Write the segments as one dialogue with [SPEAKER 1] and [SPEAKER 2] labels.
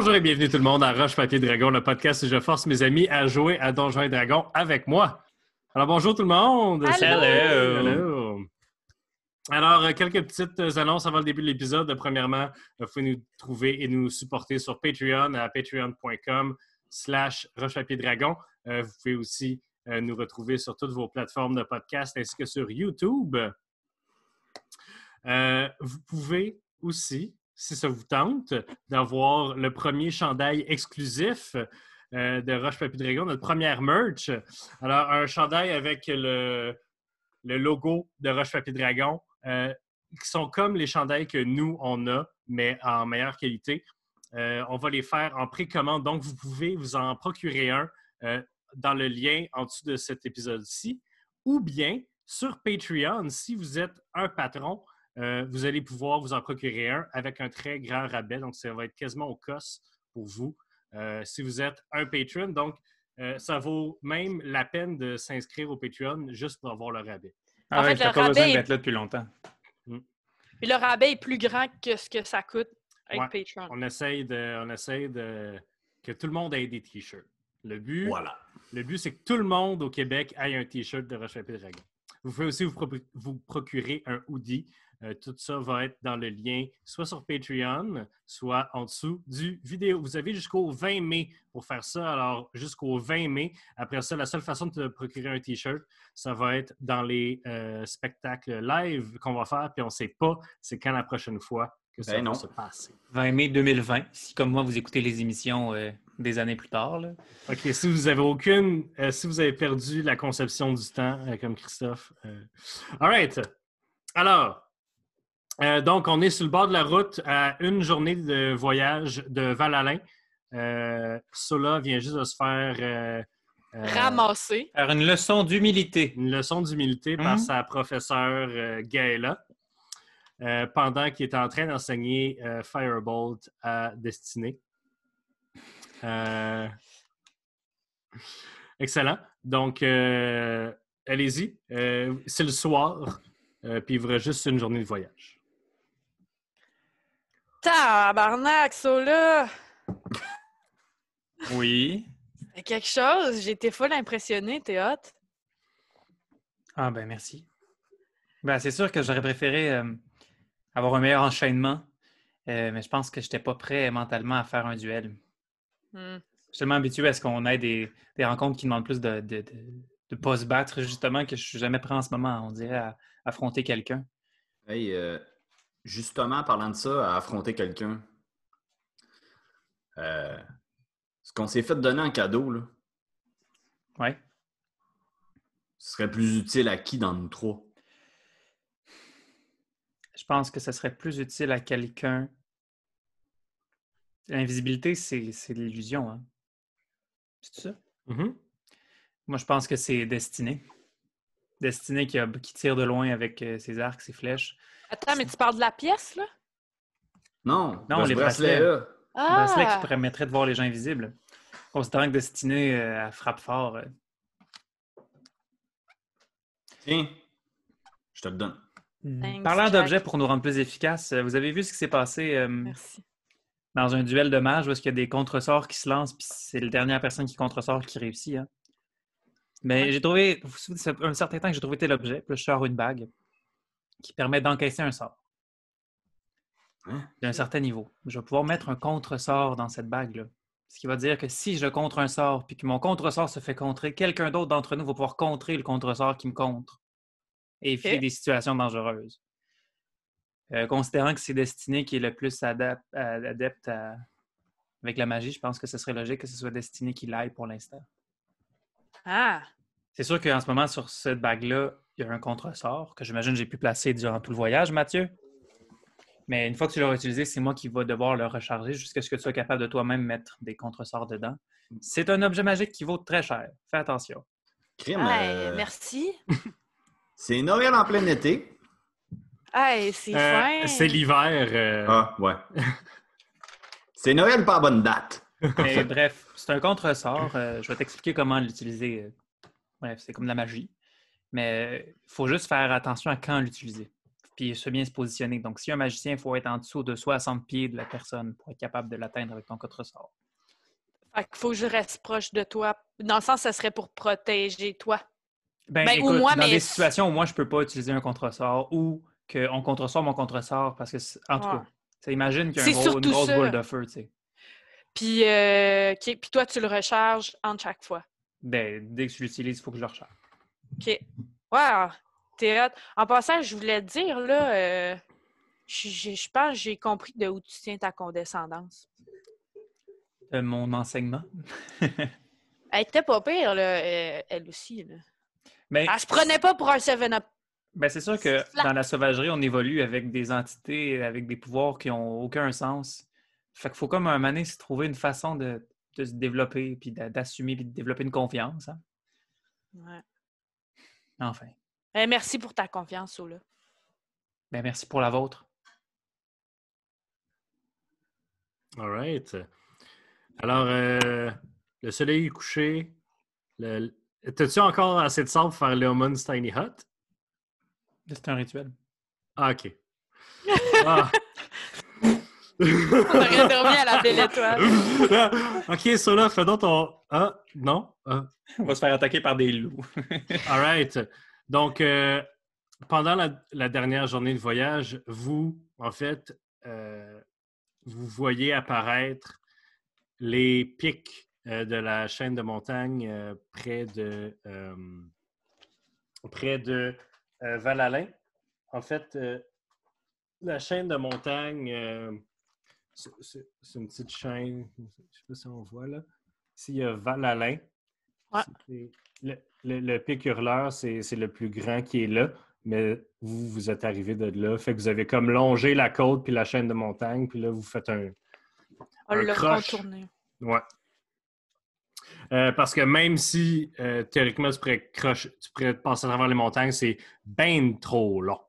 [SPEAKER 1] Bonjour et bienvenue tout le monde à Roche Papier Dragon, le podcast où je force mes amis à jouer à Donjons et Dragons avec moi. Alors bonjour tout le monde.
[SPEAKER 2] Hello.
[SPEAKER 1] Hello. Alors, euh, quelques petites annonces avant le début de l'épisode. Premièrement, vous pouvez nous trouver et nous supporter sur Patreon à patreon.com slash Dragon. Euh, vous pouvez aussi euh, nous retrouver sur toutes vos plateformes de podcast ainsi que sur YouTube. Euh, vous pouvez aussi, si ça vous tente, d'avoir le premier chandail exclusif euh, de Roche Papier Dragon, notre première merch. Alors, un chandail avec le, logo de Roche Papier Dragon, euh, qui sont comme les chandails que nous, on a, mais en meilleure qualité. Euh, on va les faire en précommande, donc vous pouvez vous en procurer un dans le lien en dessous de cet épisode-ci, ou bien sur Patreon, si vous êtes un patron, euh, vous allez pouvoir vous en procurer un avec un très grand rabais. Donc, ça va être quasiment au cost pour vous euh, si vous êtes un patron. Donc, euh, ça vaut même la peine de s'inscrire au Patreon juste pour avoir le rabais.
[SPEAKER 2] Ah
[SPEAKER 3] En
[SPEAKER 2] ouais,
[SPEAKER 3] fait,
[SPEAKER 2] t'as
[SPEAKER 3] le
[SPEAKER 2] pas besoin
[SPEAKER 3] rabais est-
[SPEAKER 2] d'être là depuis longtemps.
[SPEAKER 3] Puis le rabais est plus grand que ce que ça coûte avec
[SPEAKER 1] Ouais.
[SPEAKER 3] Patreon.
[SPEAKER 1] On essaye de, on essaye de que tout le monde ait des t-shirts. Le but,
[SPEAKER 4] Voilà.
[SPEAKER 1] le but, c'est que tout le monde au Québec ait un t-shirt de Roche Dragon. Vous pouvez aussi vous, pro- vous procurer un hoodie. Euh, tout ça va être dans le lien soit sur Patreon, soit en dessous du vidéo. Vous avez jusqu'au 20 mai pour faire ça. Alors, jusqu'au 20 mai. Après ça, la seule façon de te procurer un T-shirt, ça va être dans les euh, spectacles live qu'on va faire. Puis on ne sait pas c'est quand la prochaine fois que ça
[SPEAKER 4] Ben
[SPEAKER 1] va
[SPEAKER 4] non.
[SPEAKER 1] se passer.
[SPEAKER 2] 20 mai 2020, si comme moi vous écoutez les émissions euh, des années plus tard. là.
[SPEAKER 1] OK, si vous avez aucune, euh, si vous avez perdu la conception du temps, euh, comme Christophe. euh, All right. Alors, euh, donc, on est sur le bord de la route à une journée de voyage de Val-Alain. Euh, Sola vient juste de se faire euh, euh,
[SPEAKER 3] Ramasser.
[SPEAKER 2] Faire une leçon d'humilité.
[SPEAKER 1] une leçon d'humilité par
[SPEAKER 2] Mhm.
[SPEAKER 1] sa professeure euh, Gaëla euh, pendant qu'il était en train d'enseigner euh, Firebolt à Destinée. Euh, Excellent. Donc, euh, allez-y. Euh, c'est le soir, euh, puis il vous reste juste une journée de voyage.
[SPEAKER 3] Tabarnak, ça là!
[SPEAKER 2] Oui.
[SPEAKER 3] C'est quelque chose. J'ai été full impressionnée, t'es hot.
[SPEAKER 2] Ah ben merci. Ben, c'est sûr que j'aurais préféré euh, avoir un meilleur enchaînement, euh, mais je pense que je n'étais pas prêt mentalement à faire un duel.
[SPEAKER 3] Hmm.
[SPEAKER 2] Je suis tellement habitué à ce qu'on ait des, des rencontres qui demandent plus de de, de, de pas se battre, justement, que je suis jamais prêt en ce moment, on dirait, à affronter quelqu'un.
[SPEAKER 4] Hey, euh, justement, parlant de ça, à affronter quelqu'un, euh, ce qu'on s'est fait donner en cadeau, là,
[SPEAKER 2] Ouais.
[SPEAKER 4] ce serait plus utile à qui dans nous trois?
[SPEAKER 2] Je pense que ce serait plus utile à quelqu'un. L'invisibilité, c'est l'illusion. Hein? C'est ça?
[SPEAKER 1] Mhm.
[SPEAKER 2] Moi, je pense que c'est Destiné. Destiné qui, a- qui tire de loin avec euh, ses arcs, ses flèches.
[SPEAKER 3] Attends, mais tu parles de la pièce, là?
[SPEAKER 4] Non,
[SPEAKER 2] Non, les
[SPEAKER 4] bracelet-là.
[SPEAKER 2] Un
[SPEAKER 3] Ah!
[SPEAKER 2] bracelet qui permettrait de voir les gens invisibles. Considérant que Destiné euh, frappe fort. euh,
[SPEAKER 4] Tiens, je te le donne.
[SPEAKER 3] Thanks,
[SPEAKER 2] Parlant d'objets pour nous rendre plus efficaces, euh, vous avez vu ce qui s'est passé euh,
[SPEAKER 3] Merci.
[SPEAKER 2] dans un duel de mages où est-ce qu'il y a des contresorts qui se lancent, puis c'est la dernière personne qui contresort qui réussit. Hein? Mais
[SPEAKER 3] Ouais.
[SPEAKER 2] j'ai trouvé, vous vous souvenez, un certain temps que j'ai trouvé tel objet, puis là, je sors une bague qui permet d'encaisser un sort
[SPEAKER 4] Hein?
[SPEAKER 2] d'un certain niveau. Je vais pouvoir mettre un contresort dans cette bague-là. Ce qui va dire que si je contre un sort, puis que mon contresort se fait contrer, quelqu'un d'autre d'entre nous va pouvoir contrer le contresort qui me contre et éviter des situations dangereuses. Euh, considérant que c'est Destiné qui est le plus adap- adepte à- avec la magie, je pense que ce serait logique que ce soit Destiné qui l'aille pour l'instant.
[SPEAKER 3] Ah!
[SPEAKER 2] C'est sûr qu'en ce moment, sur cette bague-là, il y a un contresort que j'imagine que j'ai pu placer durant tout le voyage, Mathieu. Mais une fois que tu l'auras utilisé, c'est moi qui vais devoir le recharger jusqu'à ce que tu sois capable de toi-même mettre des contresorts dedans. C'est un objet magique qui vaut très cher. Fais attention.
[SPEAKER 4] Crime,
[SPEAKER 3] Hey,
[SPEAKER 4] euh,
[SPEAKER 3] merci.
[SPEAKER 4] c'est Noël en plein été.
[SPEAKER 3] Hey, c'est
[SPEAKER 1] Euh,
[SPEAKER 3] fin.
[SPEAKER 1] c'est l'hiver. euh,
[SPEAKER 4] Ah, ouais. c'est Noël pas à bonne date.
[SPEAKER 2] Mais bref, c'est un contresort. euh, je vais t'expliquer comment l'utiliser. Bref, c'est comme de la magie. Mais il faut juste faire attention à quand l'utiliser. puis se bien se positionner. Donc, si un magicien, il faut être en dessous de 60 pieds de la personne pour être capable de l'atteindre avec ton contre-sort.
[SPEAKER 3] Fait qu'il faut que je reste proche de toi. Dans le sens, ça serait pour protéger toi.
[SPEAKER 2] Ben,
[SPEAKER 3] Ben, ou
[SPEAKER 2] écoute,
[SPEAKER 3] moi,
[SPEAKER 2] dans
[SPEAKER 3] mais-
[SPEAKER 2] des situations où moi, je peux pas utiliser un contre-sort ou qu'on contre-sort mon contre-sort parce que, en tout
[SPEAKER 3] Ouais.
[SPEAKER 2] cas, ça imagine qu'il y a un gros- une grosse
[SPEAKER 3] ça.
[SPEAKER 2] boule de feu, tu sais.
[SPEAKER 3] Puis, euh. Puis toi, tu le recharges en chaque fois.
[SPEAKER 2] Ben, dès que je l'utilise, il faut que je le recharge.
[SPEAKER 3] OK. Wow! T'es hot. En passant, je voulais te dire, là, euh, je pense que j'ai compris de où tu tiens ta condescendance.
[SPEAKER 2] De mon enseignement.
[SPEAKER 3] Elle était pas pire, là, euh, elle aussi. Là.
[SPEAKER 2] Ben,
[SPEAKER 3] Elle se prenait pas pour un 7-up.
[SPEAKER 2] ben, c'est sûr que dans la sauvagerie, on évolue avec des entités, avec des pouvoirs qui ont aucun sens. Fait qu'il faut comme un moment donné se trouver une façon de, de se développer, puis d'a- d'assumer, puis de développer une confiance. hein.
[SPEAKER 3] Ouais.
[SPEAKER 2] Enfin.
[SPEAKER 3] Eh, merci pour ta confiance, Sola.
[SPEAKER 2] Ben, merci pour la vôtre.
[SPEAKER 1] All right. Alors, euh, le soleil est couché. Le... T'as-tu encore assez de sable pour faire Leomon's Tiny Hut?
[SPEAKER 2] C'est un rituel.
[SPEAKER 1] Ah, OK. Ah.
[SPEAKER 3] On aurait dormi à la belle étoile.
[SPEAKER 1] ok, Sola, fais donc ton. Ah, non? Ah.
[SPEAKER 2] On va se faire attaquer par des loups.
[SPEAKER 1] All right. Donc, euh, pendant la, la dernière journée de voyage, vous, en fait, euh, vous voyez apparaître les pics euh, de la chaîne de montagne euh, près de, euh, près de euh, Val-Alain. En fait, euh, la chaîne de montagne, euh, c'est- une petite chaîne, je ne sais pas si on voit là. Ici, il y a Val-Alain.
[SPEAKER 3] Ouais.
[SPEAKER 1] Le, le- le pic hurleur, c'est c'est le plus grand qui est là, mais vous, vous êtes arrivé de là. Fait que vous avez comme longé la côte puis la chaîne de montagne, puis là, vous faites un,
[SPEAKER 3] On
[SPEAKER 1] Un
[SPEAKER 3] l'a
[SPEAKER 1] croche.
[SPEAKER 3] contourné.
[SPEAKER 1] Ouais. Euh, parce que même si euh, théoriquement tu pourrais, croche- tu pourrais passer à travers les montagnes, c'est bien trop long.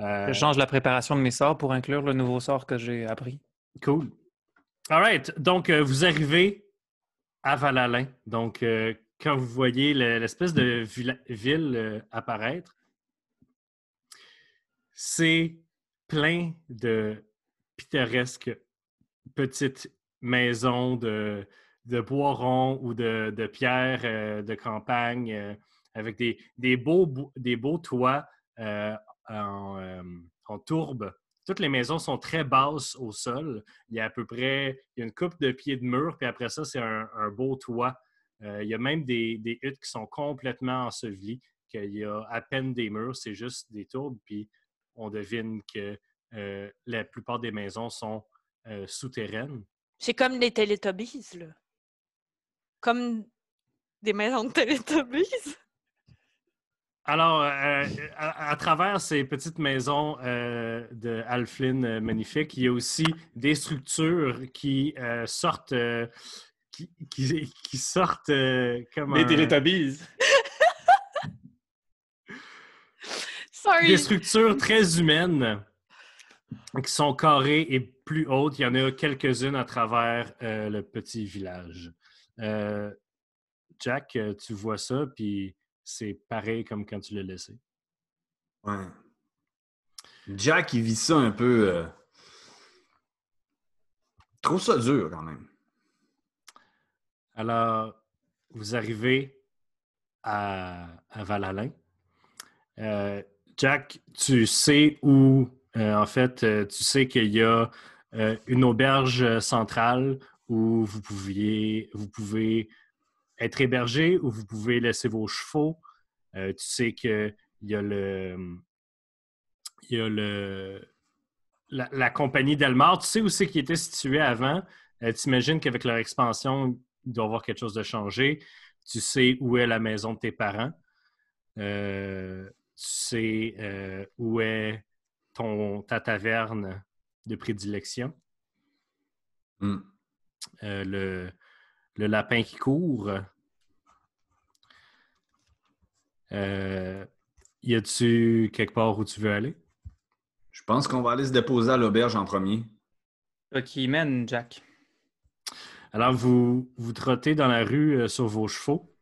[SPEAKER 1] Euh,
[SPEAKER 2] Je change la préparation de mes sorts pour inclure le nouveau sort que j'ai appris.
[SPEAKER 1] Cool. All right. Donc, euh, vous arrivez à Val-Alain. Donc, euh, quand vous voyez le- l'espèce de ville euh, apparaître, c'est plein de pittoresques petites maisons de, de bois rond ou de, de pierre euh, de campagne avec des, des, beaux, des beaux toits en tourbe. Toutes les maisons sont très basses au sol. Il y a à peu près une coupe de pieds de mur, puis après ça, c'est un, beau toit. Euh, il y a même des, des huttes qui sont complètement ensevelies, qu'il y a à peine des murs, c'est juste des tourbes, puis on devine que euh, la plupart des maisons sont euh, souterraines.
[SPEAKER 3] C'est comme les Teletubbies, là. Comme des maisons de Teletubbies.
[SPEAKER 1] Alors, euh, à, à travers ces petites maisons euh, de Alflin euh, magnifiques, il y a aussi des structures qui euh, sortent, euh, qui, qui- qui sortent euh, comme un-
[SPEAKER 2] Télétobies!
[SPEAKER 3] Sorry.
[SPEAKER 1] des structures très humaines qui sont carrées et plus hautes. Il y en a quelques-unes à travers euh, le petit village. Euh, Jack, euh, tu vois ça, puis c'est pareil comme quand tu l'as laissé.
[SPEAKER 4] Ouais. Jack, il vit ça un peu. euh, Trouve ça dur quand même.
[SPEAKER 1] Alors, vous arrivez à, à Val-Alain. Euh, Jack, tu sais où, euh, en fait, euh, tu sais qu'il y a une auberge centrale où vous, pouviez, vous pouvez être hébergé, où vous pouvez laisser vos chevaux. Euh, tu sais qu'il y a le. Il y a le. La, la compagnie Delmar, tu sais où c'est qui était situé avant? Euh, tu imagines qu'avec leur expansion, il doit y avoir quelque chose de changé. Tu sais où est la maison de tes parents. Euh, tu sais où est ton, ta taverne de prédilection.
[SPEAKER 4] Hmm.
[SPEAKER 1] Le, le lapin qui court. Euh, y a-tu quelque part où tu veux aller?
[SPEAKER 4] Je pense qu'on va aller se déposer à l'auberge en premier.
[SPEAKER 2] Qui mène, Jack.
[SPEAKER 1] Alors, vous, vous trottez dans la rue euh, sur vos chevaux.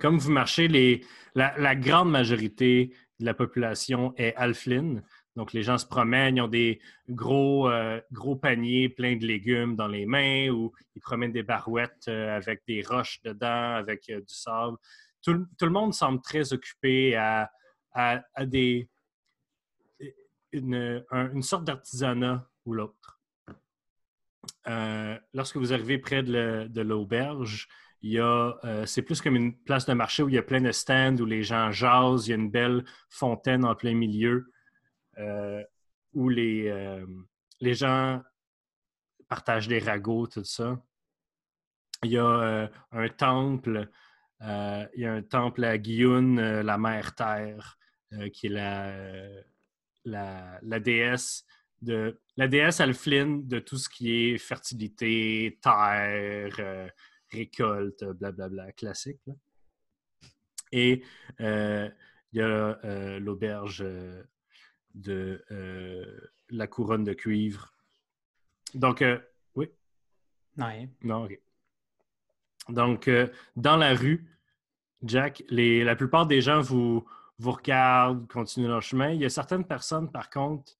[SPEAKER 1] Comme vous marchez, les, la, la grande majorité de la population est Alflin. Donc, les gens se promènent, ils ont des gros, euh, gros paniers pleins de légumes dans les mains ou ils promènent des barouettes euh, avec des roches dedans, avec euh, du sable. Tout, le- monde semble très occupé à, à- à une, un- une sorte d'artisanat ou l'autre. Lorsque vous arrivez près de, l'auberge, c'est plus comme une place de marché où il y a plein de stands où les gens jasent. Il y a une belle fontaine en plein milieu euh, où les, euh, les gens partagent des ragots, tout ça. Il y a euh, un temple, il y a un temple à euh, la mère terre, qui est la, la, la déesse de la déesse Alflin de tout ce qui est fertilité, terre, récolte, blablabla, classique. là. Et euh, il y a l'auberge de euh, la couronne de cuivre. Donc, euh, oui,
[SPEAKER 2] Ouais.
[SPEAKER 1] non, ok. Donc, euh, dans la rue, Jack, les, la plupart des gens vous, vous regardent, continuent leur chemin. Il y a certaines personnes, par contre,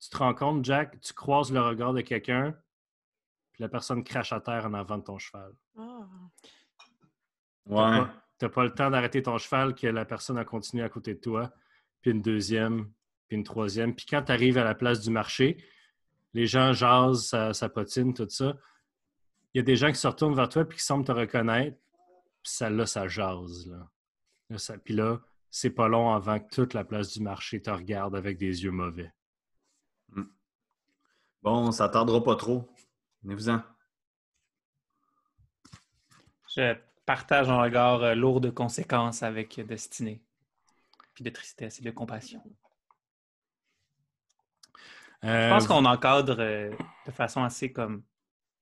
[SPEAKER 1] tu te rends compte, Jack, tu croises le regard de quelqu'un, puis la personne crache à terre en avant de ton cheval.
[SPEAKER 3] Ah.
[SPEAKER 4] Ouais.
[SPEAKER 1] Tu n'as pas le temps d'arrêter ton cheval que la personne a continué à côté de toi, puis une deuxième, puis une troisième. Puis quand tu arrives à la place du marché, les gens jasent, ça, ça potine, tout ça. Il y a des gens qui se retournent vers toi puis qui semblent te reconnaître. Puis ça, là, ça jase. Là. Là, ça- puis là, c'est pas long avant que toute la place du marché te regarde avec des yeux mauvais.
[SPEAKER 4] Bon, ça tardera pas trop. Venez-vous-en.
[SPEAKER 2] Je partage un regard euh, lourd de conséquences avec Destinée. Puis de tristesse et de compassion. Je
[SPEAKER 1] Euh,
[SPEAKER 2] pense qu'on encadre euh, de façon assez comme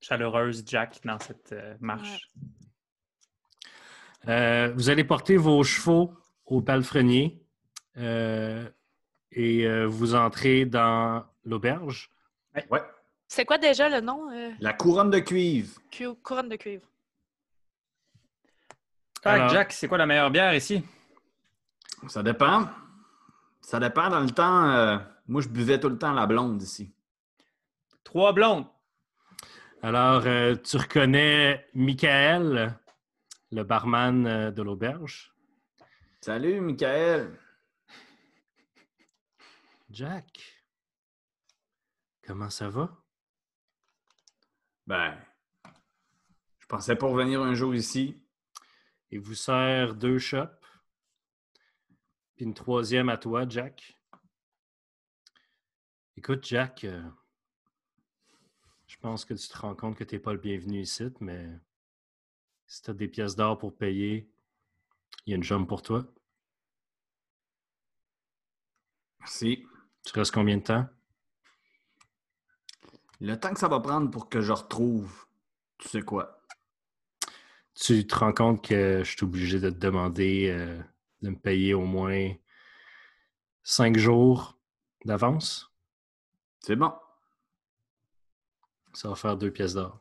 [SPEAKER 2] chaleureuse Jack dans cette euh, marche.
[SPEAKER 1] Euh, vous allez porter vos chevaux au palefrenier euh, et euh, vous entrez dans l'auberge.
[SPEAKER 4] Ouais.
[SPEAKER 3] C'est quoi déjà le nom? euh,
[SPEAKER 4] La couronne de cuivre.
[SPEAKER 3] cu- couronne de cuivre.
[SPEAKER 2] Que,
[SPEAKER 1] Alors-
[SPEAKER 2] Jack, c'est quoi la meilleure bière ici?
[SPEAKER 4] Ça dépend. Ça dépend dans le temps. Moi, je buvais tout le temps la blonde ici.
[SPEAKER 2] Trois blondes.
[SPEAKER 1] Alors, euh, tu reconnais Michael, le barman euh, de l'auberge?
[SPEAKER 4] Salut, Michael.
[SPEAKER 1] Jack, comment ça va?
[SPEAKER 4] Ben, je pensais pas revenir un jour ici.
[SPEAKER 1] Il vous sert deux shops, puis une troisième à toi, Jack. Écoute, Jack, euh, je pense que tu te rends compte que tu n'es pas le bienvenu ici, mais si tu as des pièces d'or pour payer, il y a une jambe pour toi.
[SPEAKER 4] Merci.
[SPEAKER 1] Tu restes combien de temps?
[SPEAKER 4] Le temps que ça va prendre pour que je retrouve, tu sais quoi?
[SPEAKER 1] Tu te rends compte que je suis obligé de te demander euh, de me payer au moins cinq jours d'avance?
[SPEAKER 4] C'est bon.
[SPEAKER 1] Ça va faire deux pièces d'or.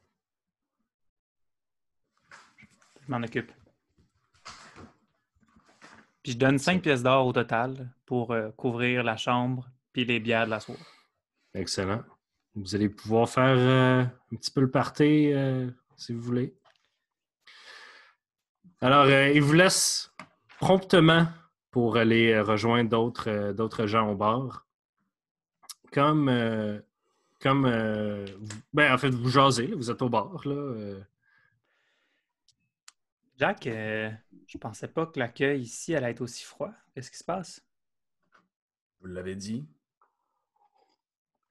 [SPEAKER 2] Je m'en occupe. Puis je donne cinq pièces d'or au total pour euh, couvrir la chambre puis les bières de la soirée.
[SPEAKER 1] Excellent. Vous allez pouvoir faire euh, un petit peu le party euh, si vous voulez. Alors, euh, il vous laisse promptement pour aller rejoindre d'autres euh, d'autres gens au bar. Comme, euh, comme euh, ben, en fait, vous jasez, là, vous êtes au bar. Là, euh.
[SPEAKER 2] Jack, euh, je pensais pas que l'accueil ici allait être aussi froid. Qu'est-ce qui se passe?
[SPEAKER 4] Vous l'avez dit.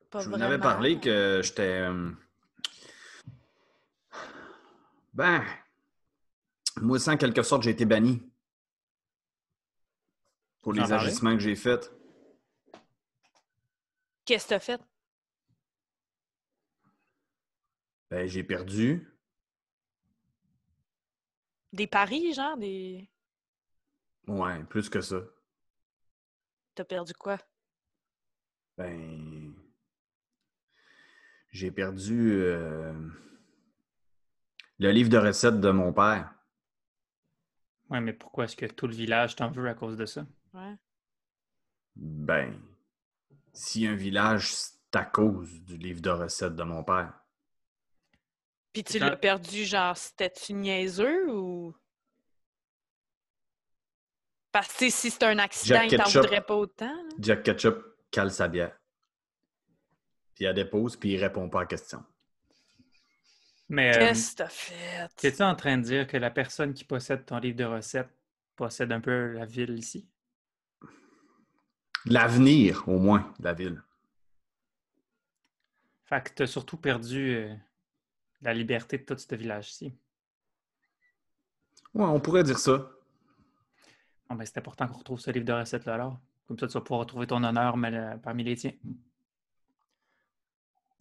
[SPEAKER 3] Pas
[SPEAKER 4] je vous en avais parlé que j'étais. euh, Ben, moi aussi, en quelque sorte, j'ai été banni. Pour les agissements que j'ai faits.
[SPEAKER 3] Qu'est-ce que t'as fait?
[SPEAKER 4] Ben, j'ai perdu.
[SPEAKER 3] Des paris, genre? Des...
[SPEAKER 4] Ouais, plus que ça.
[SPEAKER 3] T'as perdu quoi?
[SPEAKER 4] Ben. J'ai perdu euh, le livre de recettes de mon père.
[SPEAKER 2] Ouais, mais pourquoi est-ce que tout le village t'en veut à cause de ça?
[SPEAKER 3] Ouais.
[SPEAKER 4] Ben, si un village, c'est à cause du livre de recettes de mon père.
[SPEAKER 3] Puis tu l'as perdu, genre, c'était-tu niaiseux ou? Parce que si c'est un accident,
[SPEAKER 4] Jack
[SPEAKER 3] il t'en voudrait pas autant. là.
[SPEAKER 4] Jack Ketchup cale sa bière. Puis elle dépose, puis il répond pas à la question.
[SPEAKER 2] Mais euh,
[SPEAKER 3] Qu'est-ce que t'as fait?
[SPEAKER 2] es-tu en train de dire que la personne qui possède ton livre de recettes possède un peu la ville ici?
[SPEAKER 4] L'avenir, au moins, de la ville.
[SPEAKER 2] Fait que t'as surtout perdu euh, la liberté de tout ce village-ci.
[SPEAKER 4] Ouais, on pourrait dire ça.
[SPEAKER 2] Bon, ben, c'est important qu'on retrouve ce livre de recettes-là alors. Comme ça, tu vas pouvoir retrouver ton honneur mais, euh, parmi les tiens.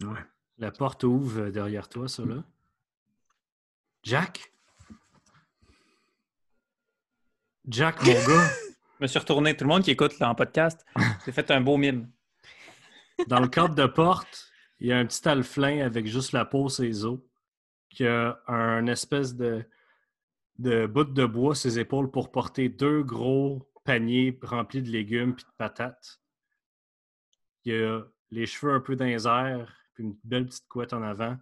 [SPEAKER 4] Ouais.
[SPEAKER 1] La porte ouvre derrière toi, ça, là. Jack? Jack, mon gars,
[SPEAKER 2] Je me suis retourné. Tout le monde qui écoute là, en podcast, j'ai fait un beau mime.
[SPEAKER 1] dans le cadre de porte, il y a un petit alflin avec juste la peau, ses os, qui a un espèce de, de bout de bois, ses épaules, pour porter deux gros paniers remplis de légumes et de patates. Il a les cheveux un peu dans les airs, puis une belle petite couette en avant,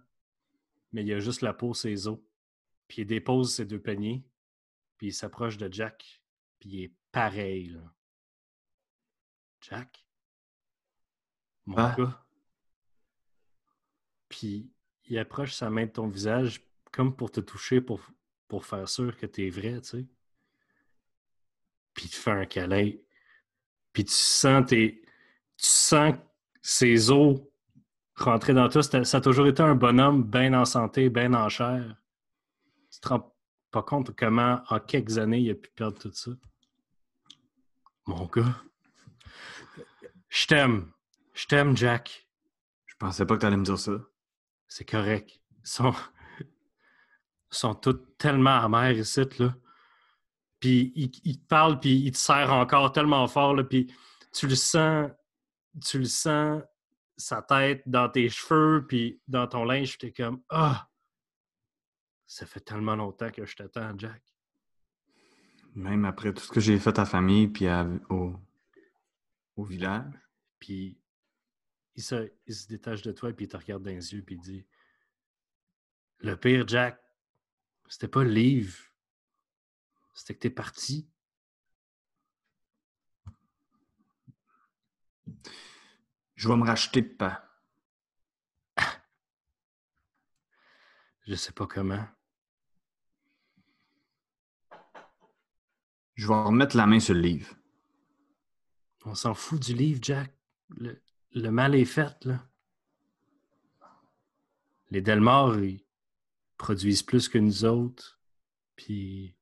[SPEAKER 1] mais il a juste la peau, ses os. Puis il dépose ses deux paniers, puis il s'approche de Jack, puis il est pareil, là. Jack? Mon
[SPEAKER 4] Ah.
[SPEAKER 1] gars. Puis il approche sa main de ton visage comme pour te toucher, pour, pour faire sûr que t'es vrai, tu sais. Puis il te fait un câlin. Puis tu sens tes... Tu sens ses os rentrer dans toi. Ça a toujours été un bonhomme bien en santé, bien en chair. Tu te rends pas compte comment, en quelques années, il a pu perdre tout ça. Mon gars. Je t'aime. Je t'aime, Jack.
[SPEAKER 4] Je pensais pas que tu allais me dire ça.
[SPEAKER 1] C'est correct. Ils sont, ils sont tous tellement amers ici, là. Puis ils, ils te parlent, puis ils te serrent encore tellement fort, là. Puis tu le sens, tu le sens, sa tête dans tes cheveux, puis dans ton linge, t'es comme Ah! Ça fait tellement longtemps que je t'attends, Jack.
[SPEAKER 4] Même après tout ce que j'ai fait à la famille, puis à- au, au village.
[SPEAKER 1] Puis il se, il se détache de toi, puis il te regarde dans les yeux, puis il dit Le pire, Jack, c'était pas le livre. C'était que t'es parti.
[SPEAKER 4] Je vais me racheter, pas.
[SPEAKER 1] Je sais pas comment.
[SPEAKER 4] Je vais remettre la main sur le livre.
[SPEAKER 1] On s'en fout du livre, Jack. Le, mal est fait, là. Les Delmar, ils produisent plus que nous autres, puis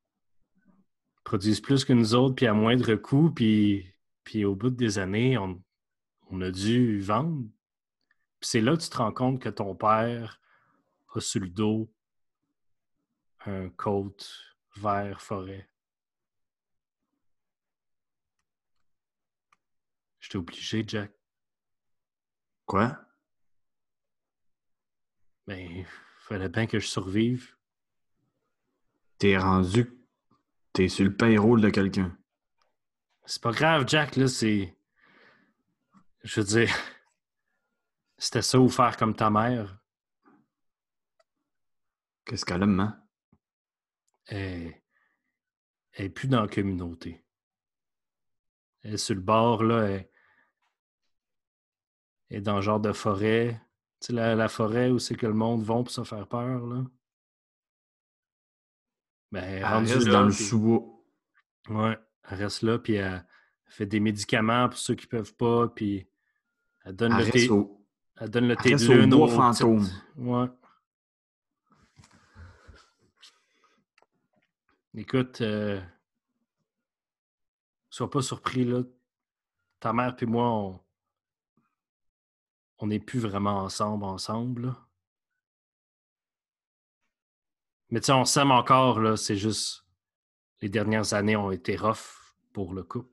[SPEAKER 1] produisent plus que nous autres, puis à moindre coût, puis, au bout des années, on, on a dû vendre. Puis c'est là que tu te rends compte que ton père a sur le dos un côte vert forêt. J'étais obligé, Jack.
[SPEAKER 4] Quoi?
[SPEAKER 1] Mais il fallait bien que je survive.
[SPEAKER 4] T'es rendu. T'es sur le payroll de quelqu'un.
[SPEAKER 1] C'est pas grave, Jack, là, c'est. Je veux dire. C'était ça ou faire comme ta mère.
[SPEAKER 4] Qu'est-ce qu'elle a, maman?
[SPEAKER 1] Elle, elle est plus dans la communauté. Elle est sur le bord, là. Elle est dans le genre de forêt. Tu sais, la, la forêt où c'est que le monde va pour se faire peur, là. Ben, elle rendue
[SPEAKER 4] reste
[SPEAKER 1] là,
[SPEAKER 4] dans le
[SPEAKER 1] puis-
[SPEAKER 4] sous-bois.
[SPEAKER 1] Ouais, elle reste là, puis elle fait des médicaments pour ceux qui peuvent pas, puis elle donne
[SPEAKER 4] Elle
[SPEAKER 1] le thé.
[SPEAKER 4] au,
[SPEAKER 1] Elle donne le thé de lune aux
[SPEAKER 4] fantôme.
[SPEAKER 1] petites- Ouais. Écoute, euh, sois pas surpris, là. Ta mère et moi, on on n'est plus vraiment ensemble, ensemble. Mais tu sais, on s'aime encore, là. C'est juste... Les dernières années ont été rough pour le couple.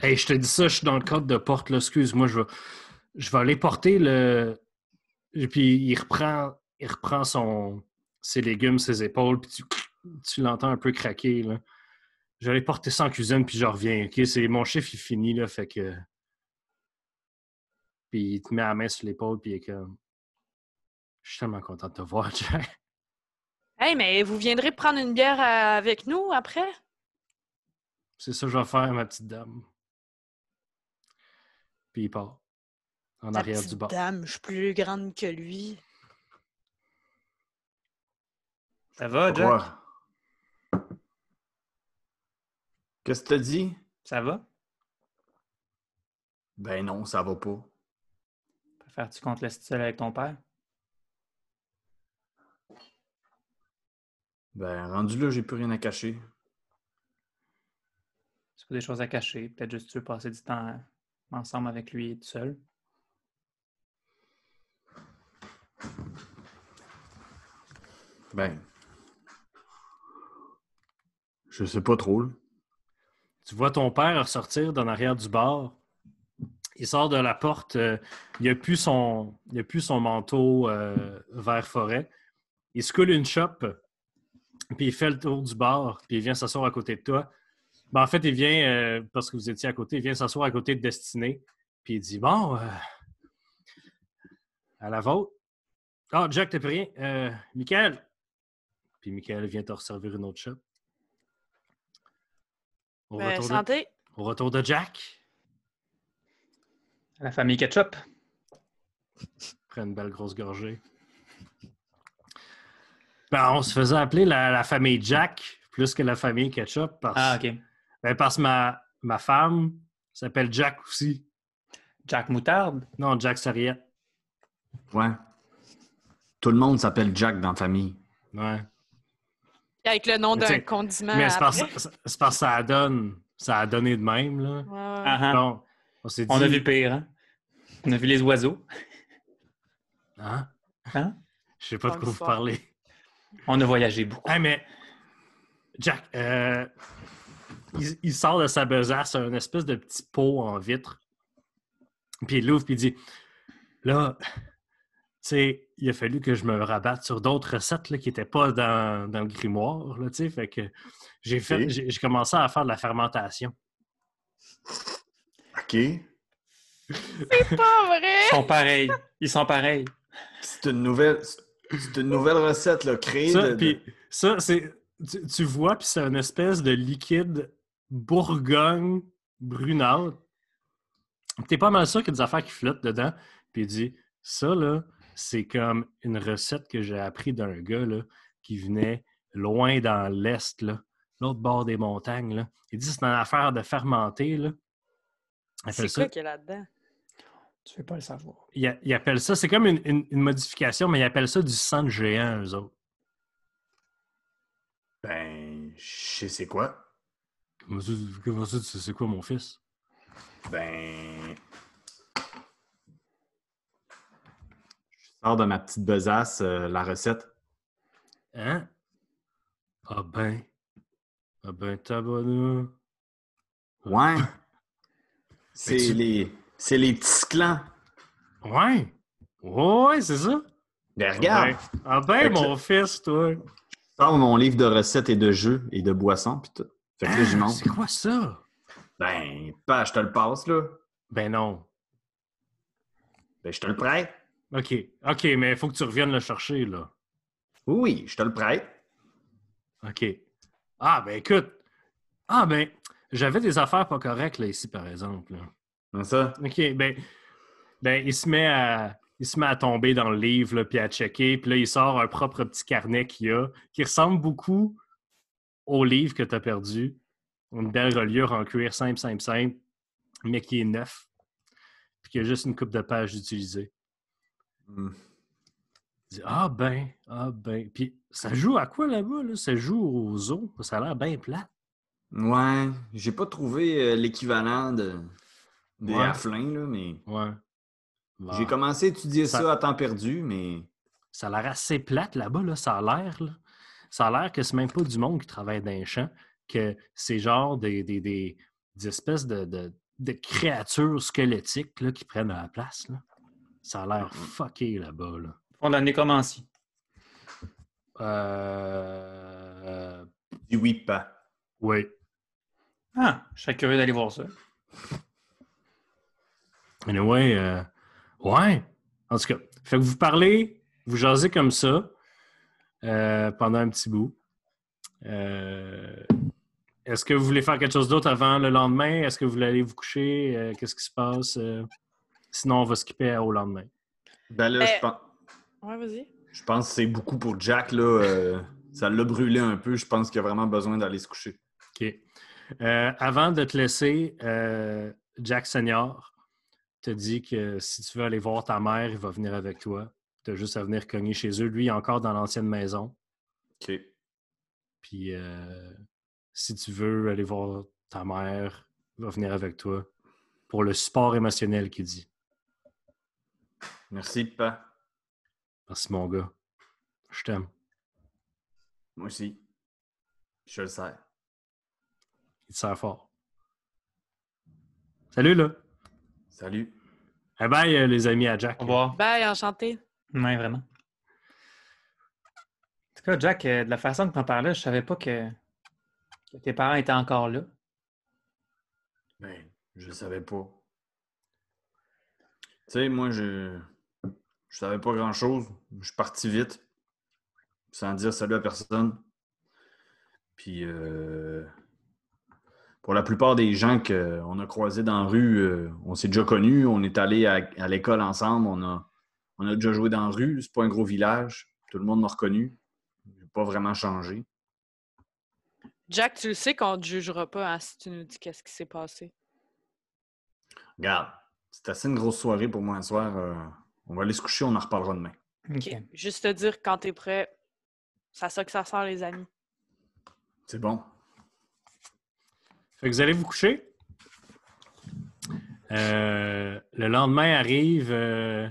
[SPEAKER 1] Hey, je te dis ça, je suis dans le cadre de porte, là. Excuse-moi, je vais, je vais aller porter le. Et puis il reprend, il reprend son, ses légumes, ses épaules, puis tu tu l'entends un peu craquer. Là. Je vais aller porter ça en cuisine, puis je reviens. OK, c'est mon chiffre, il finit, là, fait que. Puis il te met la main sur l'épaule, puis il est comme. Je suis tellement content de te voir, Jack.
[SPEAKER 3] Hey, mais vous viendrez prendre une bière euh, avec nous après?
[SPEAKER 1] C'est ça que je vais faire, ma petite dame. Puis il part. En arrière du bar.
[SPEAKER 3] dame, je suis plus grande que lui.
[SPEAKER 2] Ça va, Jack?
[SPEAKER 4] Quoi? Qu'est-ce que t'as dit?
[SPEAKER 2] Ça va?
[SPEAKER 4] Ben non, ça va pas.
[SPEAKER 2] Préfères-tu qu'on te laisse seul avec ton père?
[SPEAKER 4] Ben, rendu là, j'ai plus rien à cacher.
[SPEAKER 2] C'est pas des choses à cacher. Peut-être juste tu veux passer du temps ensemble avec lui tout seul.
[SPEAKER 4] Ben. Je sais pas trop, là.
[SPEAKER 1] Tu vois ton père ressortir d'en arrière du bar. Il sort de la porte. euh, il n'a plus, son- a plus son manteau euh, vert forêt. Il se coule une chope. Puis il fait le tour du bar. Puis il vient s'asseoir à côté de toi. Ben, en fait, il vient, euh, parce que vous étiez à côté, il vient s'asseoir à côté de Destinée. Puis il dit Bon, à la vôtre. Ah, Jack, t'as plus rien. Michael. Puis Michael vient te resservir une autre chope. Au
[SPEAKER 3] Ben,
[SPEAKER 1] retour de-
[SPEAKER 3] santé.
[SPEAKER 1] au retour de Jack,
[SPEAKER 2] La famille Ketchup.
[SPEAKER 1] prend une belle grosse gorgée. Ben, on se faisait appeler la, la famille Jack plus que la famille Ketchup parce,
[SPEAKER 2] Ah, OK.
[SPEAKER 1] ben, parce que ma, ma femme s'appelle Jack aussi.
[SPEAKER 2] Jack Moutarde?
[SPEAKER 1] Non, Jack Sarriette.
[SPEAKER 4] Ouais. Tout le monde s'appelle Jack dans la famille.
[SPEAKER 1] Ouais.
[SPEAKER 3] Avec le nom d'un condiment.
[SPEAKER 1] Mais c'est parce, que ça donne. Ça a donné de même, là.
[SPEAKER 3] Ouais, ouais.
[SPEAKER 2] Ah, ah.
[SPEAKER 1] Bon, on s'est dit.
[SPEAKER 2] On a vu pire, hein? On a vu les oiseaux.
[SPEAKER 1] Hein?
[SPEAKER 2] Hein?
[SPEAKER 1] Je sais pas de quoi vous parlez.
[SPEAKER 2] On a voyagé beaucoup.
[SPEAKER 1] Hey, mais Jack, euh, il, il sort de sa besace un espèce de petit pot en vitre. Puis il l'ouvre puis il dit Là, sais, il a fallu que je me rabatte sur d'autres recettes là, qui n'étaient pas dans, dans le grimoire. Là, tu sais, fait que j'ai fait,
[SPEAKER 4] Ok.
[SPEAKER 1] j'ai j'ai commencé à faire de la fermentation.
[SPEAKER 4] OK.
[SPEAKER 3] C'est pas vrai!
[SPEAKER 2] Ils sont pareils. Ils sont pareils.
[SPEAKER 4] C'est une nouvelle. C'est une nouvelle recette, là, créée.
[SPEAKER 1] Ça,
[SPEAKER 4] de-
[SPEAKER 1] ça, c'est. Tu, tu vois, puis c'est une espèce de liquide bourgogne brunâtre. T'es pas mal sûr qu'il y a des affaires qui flottent dedans. Puis il dit Ça, là, c'est comme une recette que j'ai appris d'un gars là, qui venait loin dans l'Est, là, l'autre bord des montagnes. Là. Il dit c'est une affaire de fermenter.
[SPEAKER 3] C'est quoi qu'il y a là-dedans?
[SPEAKER 2] Tu veux pas le savoir.
[SPEAKER 1] il, a- il appelle ça, c'est comme une, une- une modification, mais il appelle ça du sang de géant, eux autres.
[SPEAKER 4] Ben, je sais c'est quoi.
[SPEAKER 1] Comment ça, tu sais c'est quoi, mon fils?
[SPEAKER 4] Ben. Sors de ma petite besace euh, la recette.
[SPEAKER 1] Hein? Ah ben. Ah ben, tabarnak.
[SPEAKER 4] Ouais. C'est
[SPEAKER 1] tu-
[SPEAKER 4] les. C'est les petits clans.
[SPEAKER 1] Ouais. Ouais, c'est ça.
[SPEAKER 4] Ben, regarde.
[SPEAKER 1] Ah ben, mon fils, toi.
[SPEAKER 4] Je sors mon livre de recettes et de jeux et de boissons, puis tout. Fait que là, j'y monte.
[SPEAKER 1] c'est quoi ça?
[SPEAKER 4] Ben, pas, je te le passe, là.
[SPEAKER 1] Ben non.
[SPEAKER 4] Ben, je te le prête.
[SPEAKER 1] OK. OK, mais il faut que tu reviennes le chercher, là.
[SPEAKER 4] Oui, je te le prête.
[SPEAKER 1] OK. Ah, ben écoute. Ah, ben, j'avais des affaires pas correctes, là, ici, par exemple. là.
[SPEAKER 4] Ça?
[SPEAKER 1] OK, ben, ben il, se met à, il se met à tomber dans le livre, là, puis à checker. Puis là, il sort un propre petit carnet qu'il a, qui ressemble beaucoup au livre que tu as perdu. Une belle reliure en cuir simple, simple, simple, mais qui est neuf. Puis qui a juste une coupe de pages utilisée.
[SPEAKER 4] Hmm.
[SPEAKER 1] Ah ben, ah ben. Puis ça joue à quoi là-bas? Là? Ça joue aux zoo. Ça a l'air bien plat.
[SPEAKER 4] Ouais, j'ai pas trouvé euh, l'équivalent de, des
[SPEAKER 1] Ouais.
[SPEAKER 4] là, mais
[SPEAKER 1] Ouais. Bah,
[SPEAKER 4] j'ai commencé à étudier
[SPEAKER 1] Ça-
[SPEAKER 4] ça... à temps perdu, mais
[SPEAKER 1] Ça a l'air assez plate là-bas, là. ça a l'air. là. Ça a l'air que c'est même pas du monde qui travaille dans les champs, que c'est genre des, des, des- des espèces de, de- de créatures squelettiques là, qui prennent la place. Là. Ça a l'air fucké là-bas. Là.
[SPEAKER 2] Condamné comme ainsi.
[SPEAKER 1] Euh... Euh,
[SPEAKER 4] oui, pas.
[SPEAKER 1] oui.
[SPEAKER 2] Ah, je serais curieux d'aller voir ça.
[SPEAKER 1] Anyway, euh, ouais. En tout cas, fait que vous parlez, vous jasez comme ça euh, pendant un petit bout. Euh, Est-ce que vous voulez faire quelque chose d'autre avant le lendemain? Est-ce que vous voulez aller vous coucher? Euh, Qu'est-ce qui se passe? Sinon, on va skipper au lendemain.
[SPEAKER 4] Ben là, je pense,
[SPEAKER 3] Ouais, vas-y.
[SPEAKER 4] je pense que c'est beaucoup pour Jack. Là, euh, ça l'a brûlé un peu. Je pense qu'il a vraiment besoin d'aller se coucher.
[SPEAKER 1] OK. Euh, avant de te laisser, euh, Jack Senior te dit que si tu veux aller voir ta mère, il va venir avec toi. Tu as juste à venir cogner chez eux. Lui, il est encore dans l'ancienne maison.
[SPEAKER 4] OK.
[SPEAKER 1] Puis euh, si tu veux aller voir ta mère, il va venir avec toi pour le support émotionnel qu'il dit.
[SPEAKER 4] Merci, pas.
[SPEAKER 1] Merci, mon gars. Je t'aime.
[SPEAKER 4] Moi aussi. Je le sais.
[SPEAKER 1] Il te sert fort. Salut, là.
[SPEAKER 4] Salut.
[SPEAKER 1] Eh bye, euh, les amis à Jack.
[SPEAKER 2] Au revoir.
[SPEAKER 3] Bye, enchanté.
[SPEAKER 2] Oui, vraiment. En tout cas, Jack, euh, de la façon que tu en parlais, je savais pas que, que tes parents étaient encore là.
[SPEAKER 4] Ben, je le savais pas. Tu sais, moi, je. Je savais pas grand-chose. Je suis parti vite. Sans dire salut à personne. Puis, euh, pour la plupart des gens qu'on a croisés dans la rue, euh, on s'est déjà connus. On est allés à, à l'école ensemble. On a, on a déjà joué dans la rue. C'est pas un gros village. Tout le monde m'a reconnu. J'ai pas vraiment changé.
[SPEAKER 3] Jack, tu le sais qu'on te jugera pas hein, si tu nous dis qu'est-ce qui s'est passé.
[SPEAKER 4] Regarde, c'est assez une grosse soirée pour moi un soir. Euh, on va aller se coucher, on en reparlera demain.
[SPEAKER 2] OK.
[SPEAKER 3] OK. Juste te dire quand t'es prêt. Ça que ça sert, les amis.
[SPEAKER 4] C'est bon.
[SPEAKER 1] Fait que vous allez vous coucher. Euh, le lendemain arrive euh,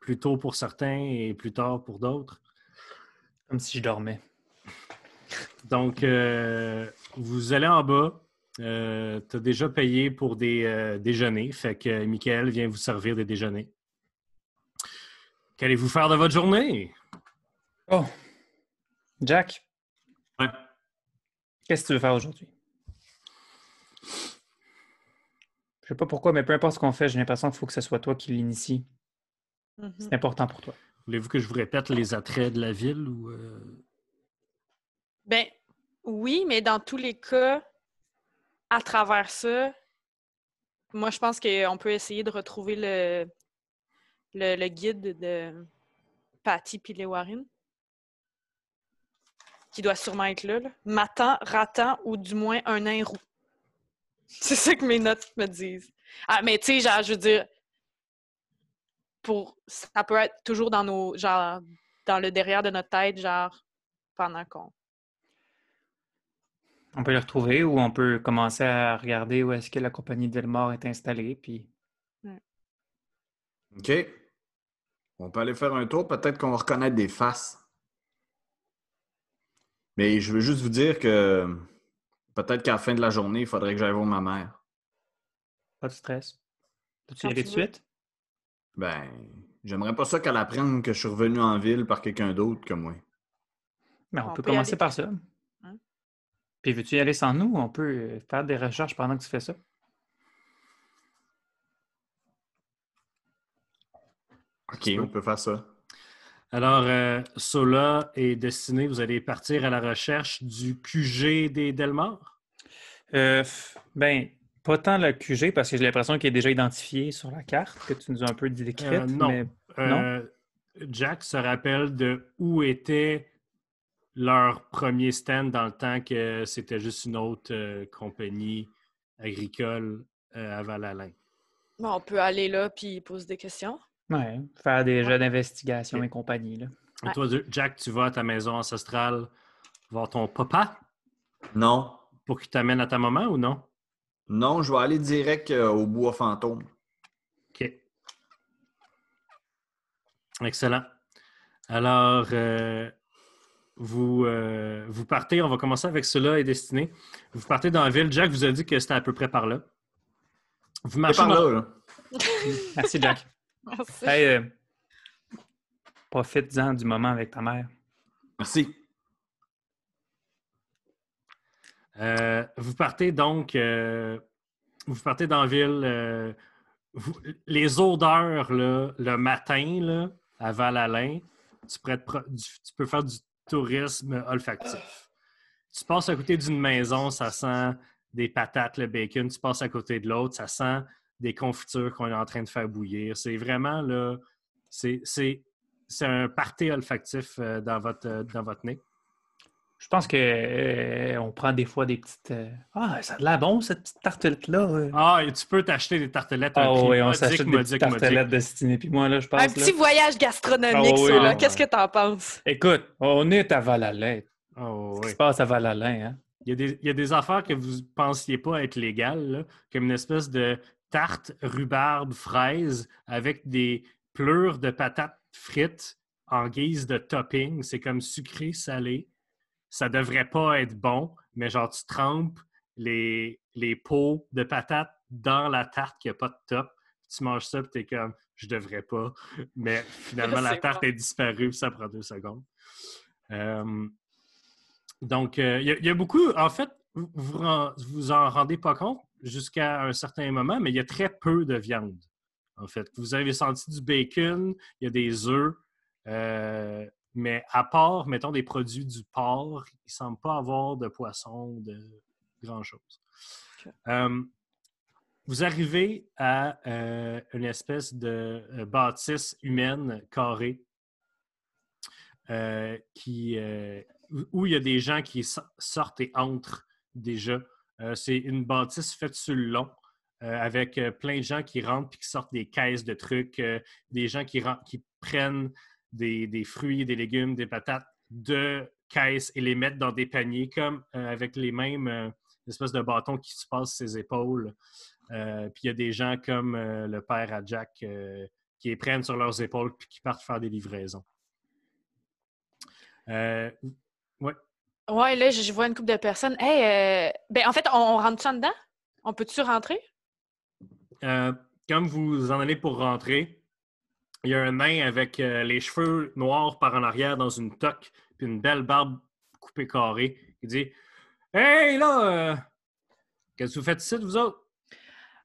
[SPEAKER 1] plus tôt pour certains et plus tard pour d'autres.
[SPEAKER 2] Comme si je dormais.
[SPEAKER 1] Donc, euh, vous allez en bas. Euh, tu as déjà payé pour des euh, déjeuners. Fait que Michael vient vous servir des déjeuners. Qu'allez-vous faire de votre journée?
[SPEAKER 2] Oh! Jack,
[SPEAKER 4] Ouais.
[SPEAKER 2] qu'est-ce que tu veux faire aujourd'hui? Je sais pas pourquoi, mais peu importe ce qu'on fait, j'ai l'impression qu'il faut que ce soit toi qui l'initie.
[SPEAKER 3] Mhm.
[SPEAKER 2] C'est important pour toi.
[SPEAKER 1] Voulez-vous que je vous répète les attraits de la ville ou. euh,
[SPEAKER 3] Ben, oui, mais dans tous les cas, à travers ça, moi, je pense qu'on peut essayer de retrouver le, le, le guide de Patty Warren, qui doit sûrement être là, là. Matant, ratant ou du moins un nain roux. C'est ça que mes notes me disent. Ah, mais tu sais, genre, je veux dire, pour, ça peut être toujours dans nos, genre, dans le derrière de notre tête, genre, pendant qu'on
[SPEAKER 2] On peut les retrouver ou on peut commencer à regarder où est-ce que la compagnie de Villemort est installée. Puis
[SPEAKER 4] OK. On peut aller faire un tour. Peut-être qu'on va reconnaître des faces. Mais je veux juste vous dire que peut-être qu'à la fin de la journée, il faudrait que j'aille voir ma mère.
[SPEAKER 2] pas de stress. Peux-tu y
[SPEAKER 3] Quand
[SPEAKER 2] aller
[SPEAKER 3] tu
[SPEAKER 2] tout de suite?
[SPEAKER 4] Ben, j'aimerais pas ça qu'elle apprenne que je suis revenu en ville par quelqu'un d'autre que moi.
[SPEAKER 2] Mais on,
[SPEAKER 3] On
[SPEAKER 2] peut
[SPEAKER 3] peut y
[SPEAKER 2] commencer
[SPEAKER 3] aller.
[SPEAKER 2] par ça.
[SPEAKER 3] Hein?
[SPEAKER 2] Puis veux-tu y aller sans nous? On peut euh, faire des recherches pendant que tu fais ça.
[SPEAKER 4] OK, on peut faire ça.
[SPEAKER 1] Alors, euh, Sola et Destiné, vous allez partir à la recherche du QG des Delmar?
[SPEAKER 2] Euh, ben, pas tant le QG parce que j'ai l'impression qu'il est déjà identifié sur la carte que tu nous as un peu décrite.
[SPEAKER 1] Euh, non.
[SPEAKER 2] mais
[SPEAKER 1] Euh, Jack se rappelle de où était leur premier stand dans le temps que c'était juste une autre euh, compagnie agricole euh, à Val-Alain.
[SPEAKER 3] Bon, on peut aller là puis poser des questions.
[SPEAKER 2] Ouais, faire des jeux d'investigation et compagnie. Là.
[SPEAKER 1] Et toi, Jack, tu vas à ta maison ancestrale voir ton papa?
[SPEAKER 4] Non.
[SPEAKER 1] pour qu'il t'amène à ta maman ou non?
[SPEAKER 4] Non, je vais aller direct euh, au bois fantôme.
[SPEAKER 1] OK. Excellent. Alors, euh, vous, euh, vous partez, on va commencer avec cela et Destiné. Vous partez dans la ville. Jack vous a dit que c'était à peu près par là. Vous
[SPEAKER 4] C'est
[SPEAKER 1] marchez
[SPEAKER 4] par
[SPEAKER 1] dans-
[SPEAKER 4] là, là.
[SPEAKER 2] Merci, Jack.
[SPEAKER 3] Merci.
[SPEAKER 2] Hey, euh, profite-en du moment avec ta mère.
[SPEAKER 4] Merci.
[SPEAKER 1] Euh, vous partez donc, euh, vous partez dans la ville. euh, vous- les odeurs là, le matin là, à Val-Alain, tu peux faire du tourisme olfactif. Tu passes à côté d'une maison, ça sent des patates, le bacon. Tu passes à côté de l'autre, ça sent des confitures qu'on est en train de faire bouillir. C'est vraiment là, c'est c'est- c'est un party olfactif euh, dans, votre, euh, dans votre nez.
[SPEAKER 2] Je pense que euh, on prend des fois des petites. euh, Ah, ça a de l'air bon, cette petite tartelette-là. euh.
[SPEAKER 1] Ah, et tu peux t'acheter des tartelettes.
[SPEAKER 2] Ah oui, on s'achète des petites tartelettes destinées. Puis moi, là, je pense.
[SPEAKER 3] Un
[SPEAKER 2] là-
[SPEAKER 3] petit voyage gastronomique,
[SPEAKER 2] Ah oui,
[SPEAKER 3] ça, là.
[SPEAKER 1] ah
[SPEAKER 3] Qu'est-ce
[SPEAKER 1] ouais.
[SPEAKER 3] que t'en penses?
[SPEAKER 2] Écoute, on est à Val-Alain.
[SPEAKER 1] Oh,
[SPEAKER 2] Ce qui
[SPEAKER 1] oui.
[SPEAKER 2] se passe à Val-Alain, hein?
[SPEAKER 1] Il y, a des, il y a des affaires que vous pensiez pas être légales, là, comme une espèce de tarte rhubarbe fraise avec des pleurs de patates frites en guise de topping. C'est comme sucré, salé. Ça devrait pas être bon, mais genre tu trempes les, les pots de patates dans la tarte qui n'a pas de top. Tu manges ça, puis t'es comme, je devrais pas. Mais finalement, la tarte
[SPEAKER 3] bon.
[SPEAKER 1] est disparue, puis ça prend deux secondes. Euh, donc, euh, il y, y a beaucoup, en fait, vous vous en rendez pas compte jusqu'à un certain moment, mais il y a très peu de viande, en fait. Vous avez senti du bacon, il y a des œufs, euh, mais à part, mettons, des produits du porc, il ne semble pas avoir de poisson, de grand-chose. Euh, vous arrivez à euh, une espèce de bâtisse humaine carrée qui, où- il y a des gens qui so- sortent et entrent déjà. Euh, c'est une bâtisse faite sur le long, euh, avec euh, plein de gens qui rentrent et qui sortent des caisses de trucs, des gens qui, ren- qui prennent des, fruits, des légumes, des patates de caisses et les mettent dans des paniers, comme avec les mêmes espèces de bâtons qui se passent ses épaules. Puis il y a des gens comme le père à Jack qui les prennent sur leurs épaules puis qui partent faire des livraisons. Euh,
[SPEAKER 3] Ouais, là, je, vois une couple de personnes. Hey, euh, ben, en fait, on, on rentre ça dedans? On peut-tu rentrer?
[SPEAKER 1] Euh, comme vous en allez pour rentrer, il y a un nain avec euh, les cheveux noirs par en arrière dans une toque puis une belle barbe coupée carrée. Il dit Hey là, euh, qu'est-ce que vous faites ici, vous autres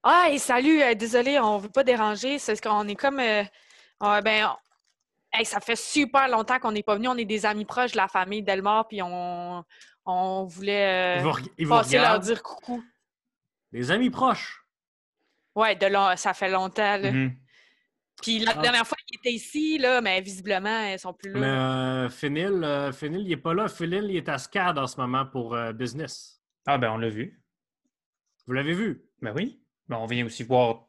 [SPEAKER 3] Ah, et salut, euh, désolé, on veut pas déranger. C'est qu'on est comme. ben, hey, ça fait super longtemps qu'on n'est pas venu. On est des amis proches de la famille Delmore, puis on, on voulait
[SPEAKER 1] Ils
[SPEAKER 3] euh,
[SPEAKER 1] vous, vous
[SPEAKER 3] passer leur dire coucou.
[SPEAKER 1] Des amis proches.
[SPEAKER 3] Ouais, de long- ça fait longtemps. là.
[SPEAKER 2] Mhm.
[SPEAKER 3] Puis la
[SPEAKER 1] Ah.
[SPEAKER 3] dernière fois, ils étaient ici, là, mais visiblement, ils sont plus là.
[SPEAKER 1] Mais euh, euh, il n'est pas là. Phil, il est à SCAD en ce moment pour euh, business.
[SPEAKER 2] Ah, ben, on l'a vu.
[SPEAKER 1] Vous l'avez vu?
[SPEAKER 2] Ben oui. Ben, on vient aussi voir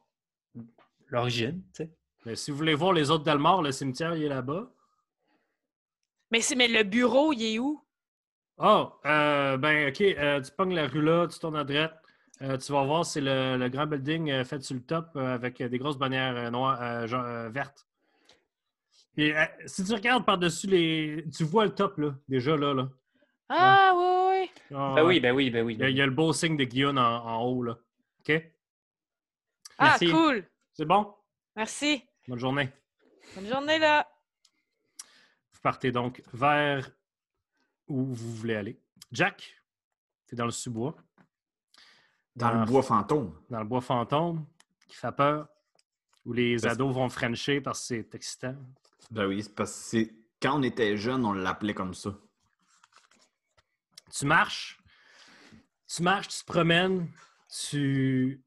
[SPEAKER 2] l'origine, tu sais.
[SPEAKER 1] Mais si vous voulez voir les autres Delmar, le cimetière, il est là-bas.
[SPEAKER 3] Mais, c'est- mais le bureau, il est où?
[SPEAKER 1] Oh, euh, ben, OK. euh, tu pognes la rue là, tu tournes à droite. euh, tu vas voir, c'est le, le grand building euh, fait sur le top euh, avec des grosses bannières euh, noires, euh, genre, euh, vertes. Et euh, si tu regardes par-dessus les. Tu vois le top, là, déjà là. là.
[SPEAKER 3] Ah, oui, oui.
[SPEAKER 1] Ah,
[SPEAKER 2] Ben oui, ben oui, ben oui.
[SPEAKER 1] Il y, a, y a le beau signe de Guillaume en, en haut, là. OK?
[SPEAKER 3] Ah,
[SPEAKER 2] Merci.
[SPEAKER 3] cool.
[SPEAKER 1] C'est bon?
[SPEAKER 3] Merci.
[SPEAKER 1] Bonne journée.
[SPEAKER 3] Bonne journée, là.
[SPEAKER 1] Vous partez donc vers où vous voulez aller. Jack, tu es dans le sous-bois,
[SPEAKER 4] Dans le bois fantôme.
[SPEAKER 1] dans le bois fantôme, qui fait peur, où les
[SPEAKER 4] Parce-
[SPEAKER 1] ados vont frencher parce que c'est excitant.
[SPEAKER 4] Ben oui, c'est parce que c'est- quand on était jeune, on l'appelait comme ça.
[SPEAKER 1] Tu marches, tu marches, tu te promènes, tu,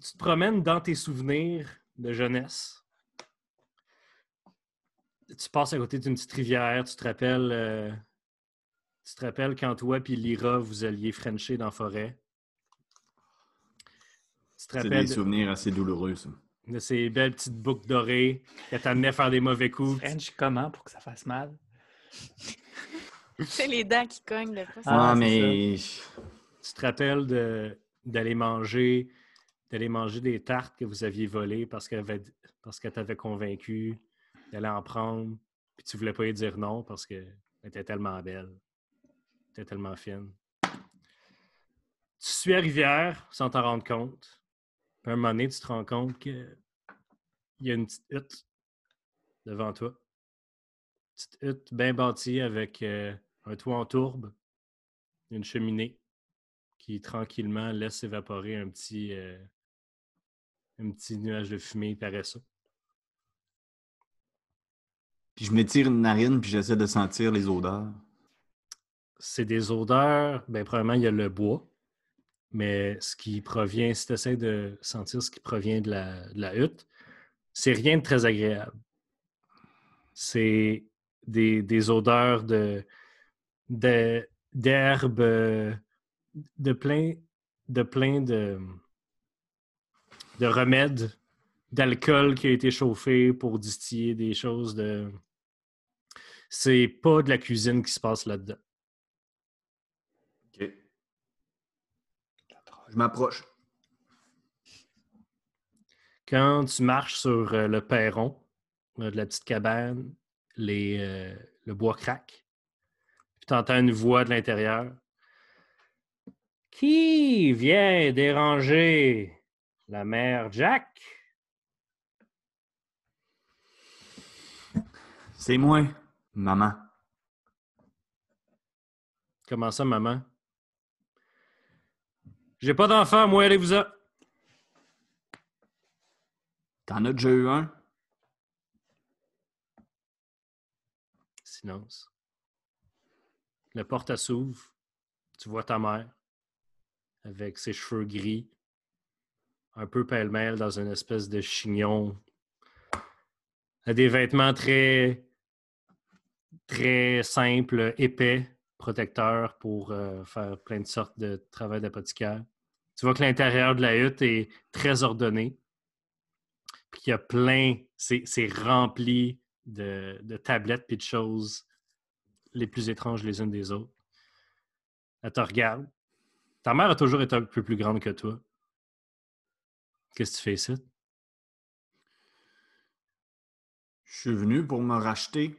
[SPEAKER 1] tu te promènes dans tes souvenirs de jeunesse. Tu passes à côté d'une petite rivière, tu te rappelles, euh, tu te rappelles quand toi et Lyra, vous alliez frencher dans la forêt? Tu te
[SPEAKER 4] C'est
[SPEAKER 1] rappelles
[SPEAKER 4] des
[SPEAKER 1] de,
[SPEAKER 4] souvenirs assez douloureux, ça.
[SPEAKER 1] de ces belles petites boucles dorées qui t'amenaient faire des mauvais coups.
[SPEAKER 2] French, comment pour que ça fasse mal?
[SPEAKER 3] C'est les dents qui cognent, de fois.
[SPEAKER 2] Ah,
[SPEAKER 4] mais
[SPEAKER 1] Tu te rappelles de- d'aller manger, d'aller manger des tartes que vous aviez volées parce qu'elle avait- t'avait convaincu d'aller en prendre, puis tu voulais pas lui dire non parce qu'elle était tellement belle, elle était tellement fine. Tu suis à Rivière sans t'en rendre compte. Puis à un moment donné, tu te rends compte qu'il y a une petite hutte devant toi. Petite hutte bien bâtie avec euh, un toit en tourbe, une cheminée qui tranquillement laisse évaporer un petit, euh, un petit nuage de fumée paresseux.
[SPEAKER 4] Puis je m'étire une narine, puis j'essaie de sentir les odeurs.
[SPEAKER 1] C'est des odeurs, bien, probablement, il y a le bois, mais ce qui provient, si tu essaies de sentir ce qui provient de la, de la hutte, c'est rien de très agréable. C'est des, des odeurs de, de- d'herbes, euh, de plein de, plein de, de remèdes, d'alcool qui a été chauffé pour distiller des choses de. C'est pas de la cuisine qui se passe là-dedans.
[SPEAKER 4] OK. Je m'approche.
[SPEAKER 1] Quand tu marches sur euh, le perron euh, de la petite cabane, les, euh, le bois craque. Puis tu entends une voix de l'intérieur. Qui vient déranger? La mère Jack?
[SPEAKER 4] C'est moi, maman.
[SPEAKER 1] Comment ça, maman? J'ai pas d'enfant, moi, allez-vous-en.
[SPEAKER 4] T'en as déjà eu un?
[SPEAKER 1] Silence. La porte s'ouvre. Tu vois ta mère avec ses cheveux gris, un peu pêle-mêle dans une espèce de chignon. A des vêtements très, très simples, épais, protecteurs pour euh, faire plein de sortes de travail d'apothicaire. Tu vois que l'intérieur de la hutte est très ordonné. Puis il y a plein, c'est c'est rempli de, de tablettes et de choses les plus étranges les unes des autres. Elle te regarde. Ta mère a toujours été un peu plus grande que toi. Qu'est-ce que tu fais ici?
[SPEAKER 4] Je suis venu pour me racheter.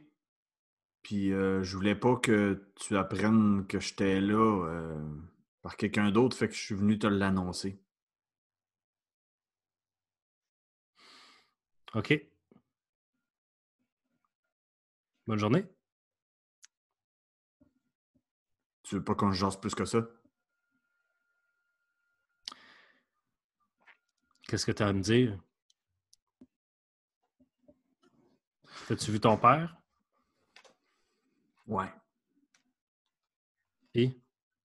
[SPEAKER 4] Puis euh, je voulais pas que tu apprennes que j'étais là euh, par quelqu'un d'autre, fait que je suis venu te l'annoncer.
[SPEAKER 1] OK. Bonne journée.
[SPEAKER 4] Tu veux pas qu'on se jase plus que ça?
[SPEAKER 1] Qu'est-ce que tu as à me dire? As-tu vu ton père?
[SPEAKER 4] Ouais.
[SPEAKER 1] Et?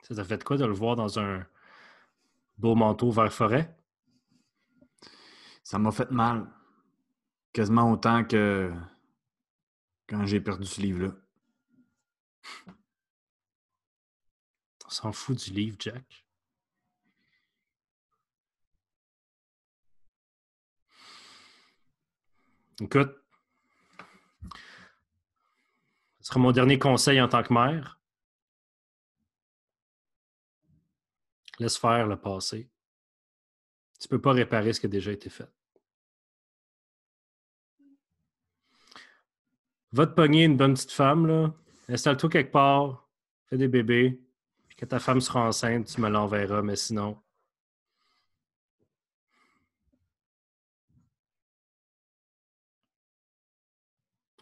[SPEAKER 1] Ça t'a fait quoi de le voir dans un beau manteau vert forêt?
[SPEAKER 4] Ça m'a fait mal. Quasiment autant que quand j'ai perdu ce livre-là.
[SPEAKER 1] On s'en fout du livre, Jack. Écoute, ce sera mon dernier conseil en tant que mère. Laisse faire le passé. Tu peux pas réparer ce qui a déjà été fait. Va te pogner une bonne petite femme, là. Installe-toi quelque part, fais des bébés. Quand ta femme sera enceinte, tu me l'enverras, mais sinon.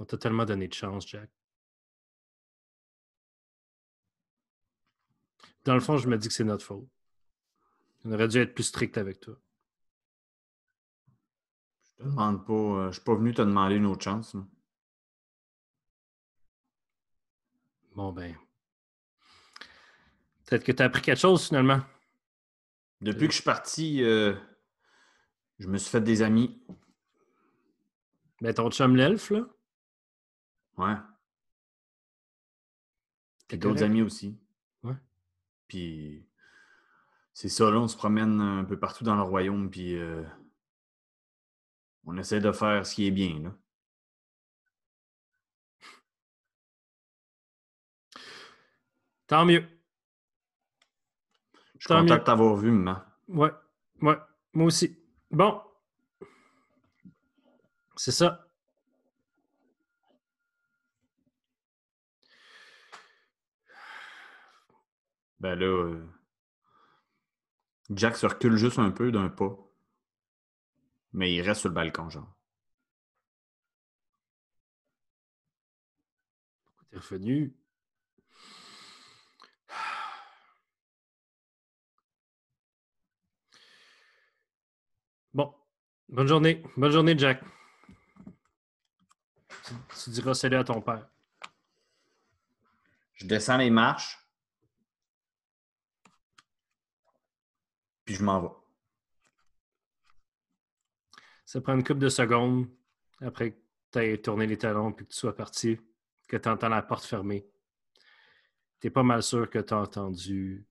[SPEAKER 1] On t'a tellement donné de chance, Jack. Dans le fond, je me dis que c'est notre faute. On aurait dû être plus strict avec toi.
[SPEAKER 4] Je te demande pas. euh, je suis pas venu te demander une autre chance. là.
[SPEAKER 1] Bon, ben. Peut-être que tu as appris quelque chose finalement.
[SPEAKER 4] Depuis que je suis parti, euh, je me suis fait des amis.
[SPEAKER 1] Ben, ton chum l'elfe, là?
[SPEAKER 4] Ouais. Puis d'autres amis aussi.
[SPEAKER 1] Ouais.
[SPEAKER 4] Puis c'est ça, là, on se promène un peu partout dans le royaume, puis euh, on essaie de faire ce qui est bien, là.
[SPEAKER 1] Tant mieux.
[SPEAKER 4] Je suis
[SPEAKER 1] Tant
[SPEAKER 4] content
[SPEAKER 1] mieux.
[SPEAKER 4] de t'avoir vu, maman.
[SPEAKER 1] Ouais, ouais, moi aussi. Bon. C'est ça.
[SPEAKER 4] Ben là, euh, Jack se recule juste un peu d'un pas. Mais il reste sur le balcon, genre.
[SPEAKER 1] Pourquoi t'es revenu? Bon. Bonne journée. Bonne journée, Jack. Tu, tu diras salut à ton père.
[SPEAKER 4] Je descends les marches. Puis je m'en vais.
[SPEAKER 1] Ça prend une couple de secondes après que tu aies tourné les talons puis que tu sois parti, que tu entends la porte fermée. Tu es pas mal sûr que tu as entendu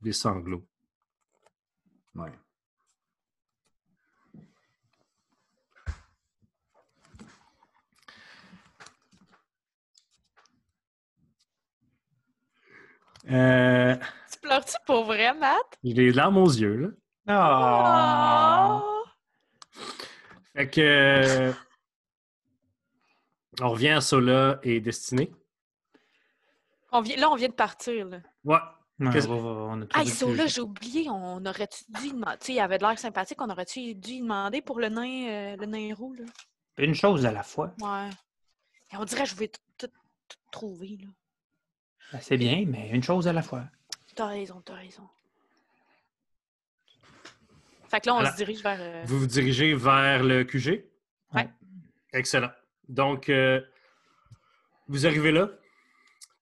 [SPEAKER 1] des sanglots.
[SPEAKER 4] Ouais.
[SPEAKER 1] Euh,
[SPEAKER 3] pleures-tu pour vrai, Matt?
[SPEAKER 1] J'ai des larmes aux yeux, là.
[SPEAKER 2] Ah!
[SPEAKER 3] Oh!
[SPEAKER 1] Fait que. euh, On revient à Sola et Destinée.
[SPEAKER 3] On vient, là, on vient de partir. Là.
[SPEAKER 1] Ouais. Qu'est-ce-
[SPEAKER 2] on va- on a
[SPEAKER 3] Ah,
[SPEAKER 2] trouvé
[SPEAKER 3] ils sont
[SPEAKER 2] le
[SPEAKER 3] là,
[SPEAKER 2] plus-
[SPEAKER 3] j'ai oublié. On aurait-tu dû demander. Tu sais, il avait de l'air sympathique. On aurait-tu dû demander pour le nain, euh, le nain roux, là?
[SPEAKER 2] Une chose à la fois.
[SPEAKER 3] Ouais. Et on dirait que je vais tout, tout- tout trouver, là.
[SPEAKER 2] Ben, C'est bien, mais une chose à la fois.
[SPEAKER 3] T'as raison, t'as raison. Fait que là, on se dirige vers. euh,
[SPEAKER 1] Vous vous dirigez vers le QG?
[SPEAKER 3] Ouais.
[SPEAKER 1] Excellent. Donc, euh, vous arrivez là,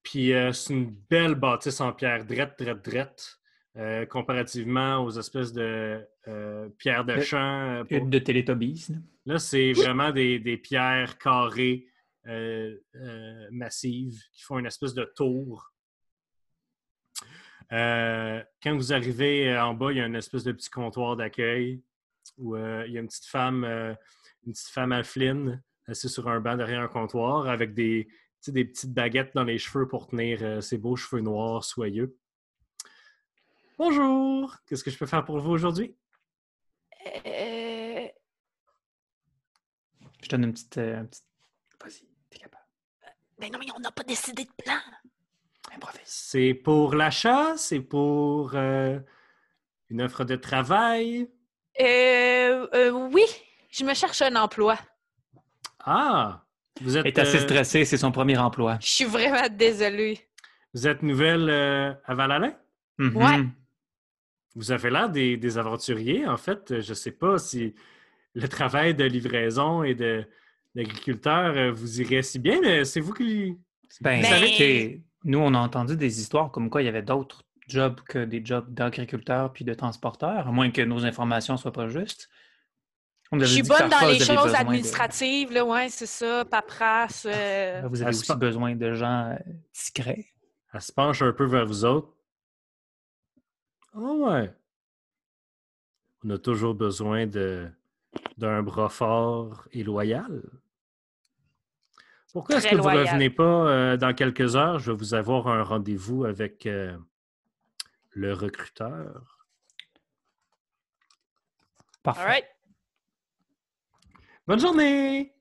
[SPEAKER 1] puis euh, c'est une belle bâtisse en pierre, drette, drette, drette, euh, comparativement aux espèces de euh, pierres de champ. euh, pour-
[SPEAKER 2] Une de Télétobies. là.
[SPEAKER 1] Là, c'est vraiment des, des pierres carrées euh, euh, massives qui font une espèce de tour. Euh, quand vous arrivez euh, en bas, il y a une espèce de petit comptoir d'accueil où euh, il y a une petite femme, euh, une petite femme alpheline assise sur un banc derrière un comptoir avec des, des petites baguettes dans les cheveux pour tenir euh, ses beaux cheveux noirs soyeux. Bonjour! Qu'est-ce que je peux faire pour vous aujourd'hui?
[SPEAKER 3] euh,
[SPEAKER 2] Je donne une petite. euh, Vas-y, t'es capable.
[SPEAKER 3] Ben non, mais on n'a pas décidé de plan.
[SPEAKER 2] Improvise.
[SPEAKER 1] C'est pour l'achat, c'est pour euh, une offre de travail?
[SPEAKER 3] Euh, euh, oui, je me cherche un emploi.
[SPEAKER 1] Ah, vous êtes,
[SPEAKER 2] Elle est assez
[SPEAKER 1] euh,
[SPEAKER 2] stressée, c'est son premier emploi.
[SPEAKER 3] Je suis vraiment désolée.
[SPEAKER 1] vous êtes nouvelle euh, à Val-Alain?
[SPEAKER 2] Mhm.
[SPEAKER 3] Ouais.
[SPEAKER 1] Vous avez l'air des, des aventuriers. En fait, je ne sais pas si le travail de livraison et de d'agriculteur vous irait si bien, mais c'est vous qui.
[SPEAKER 2] Ben, savez que nous, on a entendu des histoires comme quoi il y avait d'autres jobs que des jobs d'agriculteur puis de transporteur, à moins que nos informations soient pas justes.
[SPEAKER 3] Je suis bonne dans les choses
[SPEAKER 2] besoin de-
[SPEAKER 3] administratives, là, ouais, c'est ça, paperasse. euh,
[SPEAKER 2] Vous
[SPEAKER 1] Ah,
[SPEAKER 2] avez aussi besoin de gens euh, discrets.
[SPEAKER 1] Elle se penche un peu vers vous autres. Ah ouais. On a toujours besoin de d'un bras fort et loyal. Pourquoi est-ce que vous ne revenez pas euh, dans quelques heures? Je vais vous avoir un rendez-vous avec euh, le recruteur.
[SPEAKER 2] Parfait.
[SPEAKER 3] All right.
[SPEAKER 1] Bonne journée!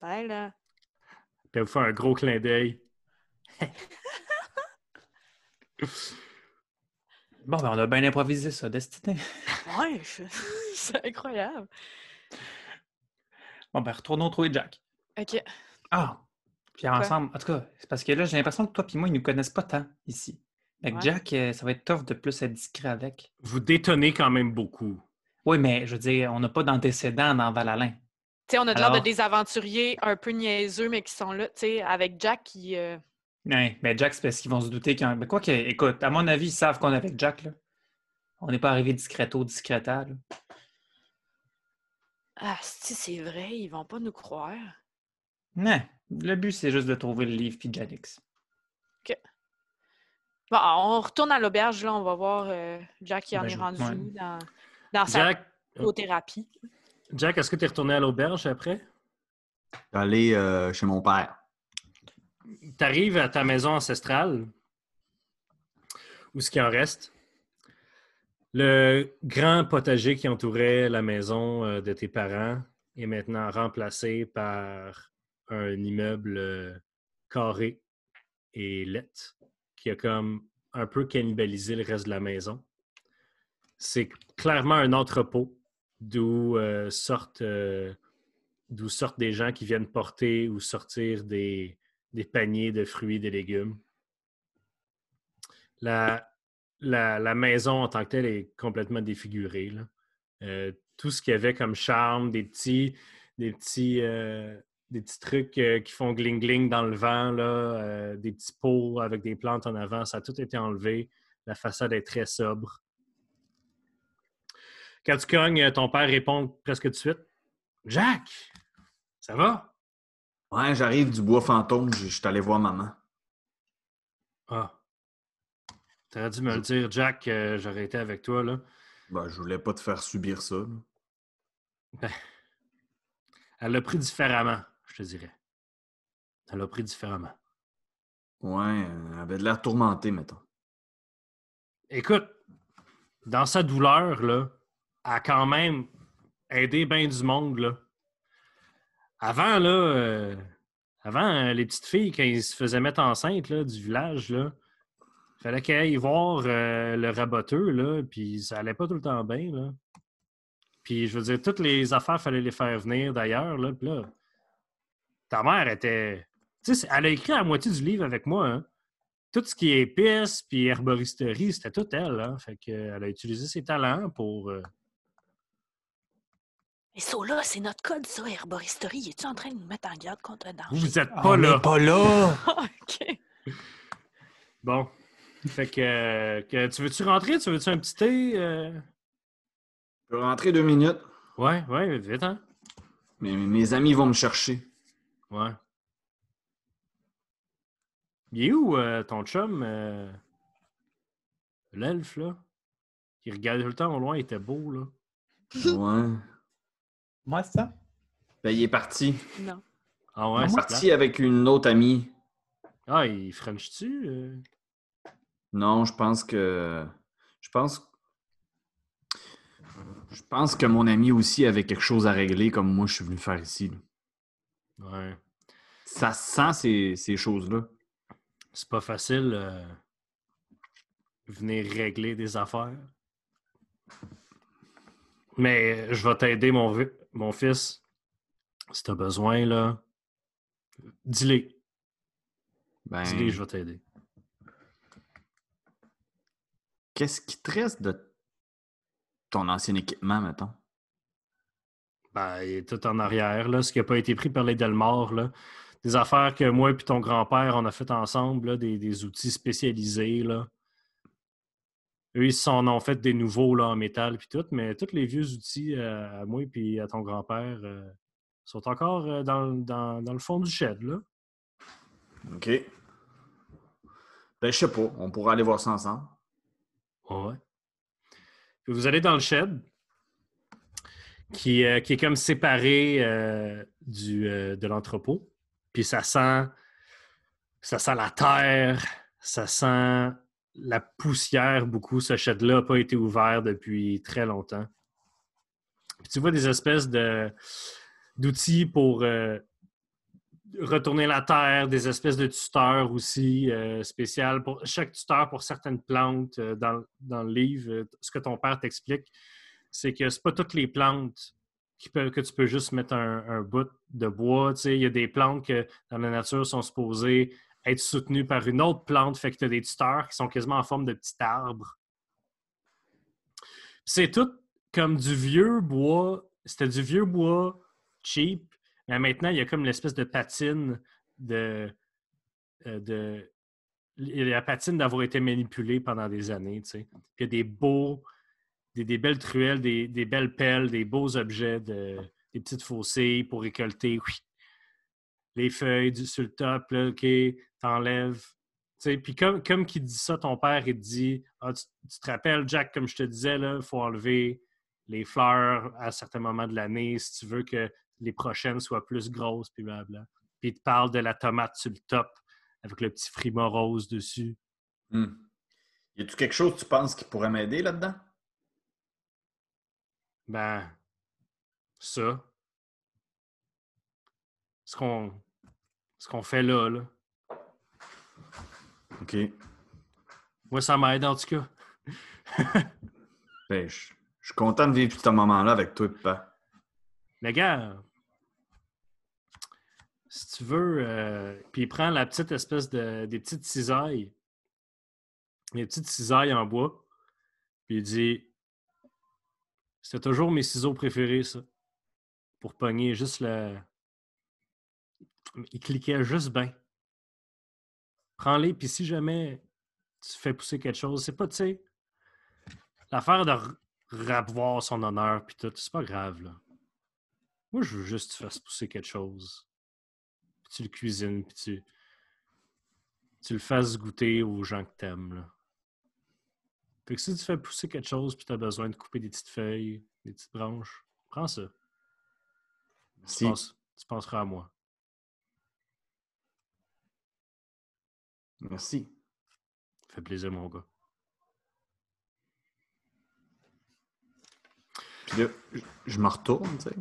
[SPEAKER 3] Bye, là.
[SPEAKER 1] Puis elle vous fait un gros clin d'œil.
[SPEAKER 2] Bon, ben, on a bien improvisé ça, Destiné.
[SPEAKER 3] Ouais, je- c'est incroyable.
[SPEAKER 2] Bon, ben, retournons trouver Jack.
[SPEAKER 3] OK.
[SPEAKER 2] Ah! Puis ensemble, en tout cas, c'est parce que là, j'ai l'impression que toi et moi, ils nous connaissent pas tant ici. Avec
[SPEAKER 3] Ouais.
[SPEAKER 2] Jack, euh, ça va être tough de plus être discret avec.
[SPEAKER 1] Vous détonnez quand même beaucoup.
[SPEAKER 2] Oui, mais je veux dire, on n'a pas d'antécédents dans Val-Alain.
[SPEAKER 3] Tu sais, on a de l'air de
[SPEAKER 2] Alors?
[SPEAKER 3] des aventuriers un peu niaiseux, mais qui sont là, tu sais, avec Jack qui. euh,
[SPEAKER 2] Ouais, mais Jack, c'est parce qu'ils vont se douter qu'un. Mais quoi que, écoute, à mon avis, ils savent qu'on est avec Jack, là. On n'est pas arrivé discreto, discreta, là.
[SPEAKER 3] Ah, si c'est vrai, ils vont pas nous croire.
[SPEAKER 2] Non, le but, c'est juste de trouver le livre puis Janix.
[SPEAKER 3] Bon, on retourne à l'auberge, là, on va voir euh, Jack qui en
[SPEAKER 2] Ben,
[SPEAKER 3] est
[SPEAKER 2] je-
[SPEAKER 3] rendu
[SPEAKER 2] ouais.
[SPEAKER 3] dans, dans sa
[SPEAKER 1] Jack,
[SPEAKER 3] psychothérapie.
[SPEAKER 1] Jack est-ce que tu es retourné à l'auberge après?
[SPEAKER 4] Aller euh, chez mon père.
[SPEAKER 1] tu arrives à ta maison ancestrale, où ce qui en reste? Le grand potager qui entourait la maison euh, de tes parents est maintenant remplacé par un immeuble euh, carré et lettre qui a comme un peu cannibalisé le reste de la maison. C'est clairement un entrepôt d'où euh, sortent, euh, sortent des gens qui viennent porter ou sortir des, des paniers de fruits et de légumes. La, la, la maison en tant que telle est complètement défigurée. tout ce qu'il y avait comme charme, des petits, des petits, des petits trucs euh, qui font gling-gling dans le vent, là, euh, des petits pots avec des plantes en avant. Ça a tout été enlevé. La façade est très sobre. Quand tu cognes, ton père répond presque tout de suite Jack, ça va
[SPEAKER 4] Ouais, j'arrive du bois fantôme, je suis allé voir maman.
[SPEAKER 1] Ah. T'aurais dû me le dire, Jack, euh, j'aurais été avec toi, là.
[SPEAKER 4] Ben, je voulais pas te faire subir ça. là.
[SPEAKER 1] Elle l'a pris différemment, je dirais. Elle l'a pris différemment.
[SPEAKER 4] Ouais, elle avait de l'air tourmentée, mettons.
[SPEAKER 1] Écoute, dans sa douleur, là, elle a quand même aidé bien du monde, là. Avant, là, euh, avant, euh, les petites filles, quand ils se faisaient mettre enceintes, là, du village, là, fallait qu'elles aillent voir euh, le raboteur, là, puis ça allait pas tout le temps bien, là. Puis, je veux dire, toutes les affaires, fallait les faire venir d'ailleurs, là, puis là, ta mère était... Tu sais, elle a écrit la moitié du livre avec moi, hein. Tout ce qui est épices puis herboristerie, c'était tout elle, hein. Fait qu'elle a utilisé ses talents pour... euh,
[SPEAKER 3] Et ça, là, c'est notre code, ça, herboristerie. Es-tu en train de nous mettre en garde contre un danger?
[SPEAKER 1] Vous êtes pas
[SPEAKER 2] On
[SPEAKER 1] là!
[SPEAKER 2] pas là!
[SPEAKER 3] OK.
[SPEAKER 1] Bon. Fait que, euh, que- tu veux-tu rentrer? Tu veux-tu un petit thé? euh?
[SPEAKER 4] Je peux rentrer deux minutes.
[SPEAKER 1] Ouais, ouais, vite, hein?
[SPEAKER 4] Mais mes amis vont me chercher.
[SPEAKER 1] Ouais. Il est où euh, ton chum? euh, L'elfe, là? Qui regardait tout le temps au loin, il était beau, là.
[SPEAKER 4] Ouais.
[SPEAKER 2] Moi, c'est ça?
[SPEAKER 4] Ben, il est parti.
[SPEAKER 3] Non.
[SPEAKER 1] Ah ouais,
[SPEAKER 4] il est parti avec une autre amie.
[SPEAKER 1] Ah, il French-tu? euh?
[SPEAKER 4] Non, je pense que. Je pense. Je pense que mon ami aussi avait quelque chose à régler, comme moi je suis venu faire ici. là.
[SPEAKER 1] Ouais.
[SPEAKER 4] Ça sent ces, ces choses-là.
[SPEAKER 1] C'est pas facile euh, venir régler des affaires. Mais euh, je vais t'aider, mon, mon fils. Si t'as besoin, là, dis-les.
[SPEAKER 4] Ben,
[SPEAKER 1] Dis-les, je vais t'aider.
[SPEAKER 4] qu'est-ce qui te reste de ton ancien équipement, mettons?
[SPEAKER 1] Ben, il est tout en arrière, là, ce qui n'a pas été pris par les Delmar, là. Des affaires que moi et ton grand-père, on a fait ensemble, là, des, des outils spécialisés, là. Eux, ils s'en ont fait des nouveaux, là, en métal, puis tout, mais tous les vieux outils euh, à moi et à ton grand-père euh, sont encore euh, dans, dans- dans le fond du shed, là.
[SPEAKER 4] OK. Ben, je sais pas. On pourra aller voir ça ensemble.
[SPEAKER 1] Ouais. Puis vous allez dans le shed, qui, euh, qui est comme séparé euh, euh, de l'entrepôt. Puis ça sent, ça sent la terre, ça sent la poussière beaucoup. Ce shed-là n'a pas été ouvert depuis très longtemps. Puis tu vois des espèces de d'outils pour retourner la terre, des espèces de tuteurs aussi spéciales pour chaque tuteur pour certaines plantes dans, le livre. ce que ton père t'explique, c'est que c'est pas toutes les plantes que tu peux juste mettre un, bout de bois. Il y a des plantes que dans la nature sont supposées être soutenues par une autre plante, fait que tu as des tuteurs qui sont quasiment en forme de petits arbres. C'est tout comme du vieux bois. C'était du vieux bois cheap, mais maintenant, il y a comme l'espèce de patine de. euh, de la patine d'avoir été manipulée pendant des années, il y a des beaux, des, des belles truelles, des, des belles pelles, des beaux objets, de, des petites faucilles pour récolter oui, les feuilles du, sur le top, là, OK, t'enlèves. Puis comme, comme qui dit ça, ton père, il te dit ah, tu, tu te rappelles, Jack, comme je te disais, il faut enlever les fleurs à certains moments de l'année si tu veux que les prochaines soient plus grosses, puis blabla. Puis il te parle de la tomate sur le top avec le petit frima rose dessus.
[SPEAKER 4] Hmm. Y a-tu quelque chose que tu penses qui pourrait m'aider là-dedans?
[SPEAKER 1] Ben, ça. Ce qu'on ce qu'on fait là, là.
[SPEAKER 4] OK.
[SPEAKER 1] Moi, ça m'aide en tout cas.
[SPEAKER 4] Ben, je je suis content de vivre ce moment-là avec toi, papa.
[SPEAKER 1] Mais gars, si tu veux, euh, puis il prend la petite espèce de. des petites cisailles. Des petites cisailles en bois. Puis il dit C'était toujours mes ciseaux préférés, ça. Pour pogner juste le. Il cliquait juste bien. Prends-les, puis si jamais tu fais pousser quelque chose, c'est pas, tu sais, l'affaire de ravoir son honneur, puis tout, c'est pas grave, là. Moi, je veux juste que tu fasses pousser quelque chose. Puis tu le cuisines, puis tu, tu le fasses goûter aux gens que t'aimes, là. Fait que si tu fais pousser quelque chose, puis t'as besoin de couper des petites feuilles, des petites branches, prends ça. Tu, penses- tu penseras à moi.
[SPEAKER 4] Merci.
[SPEAKER 1] Ça fait plaisir, mon gars.
[SPEAKER 4] Puis là, je- me retourne, tu sais.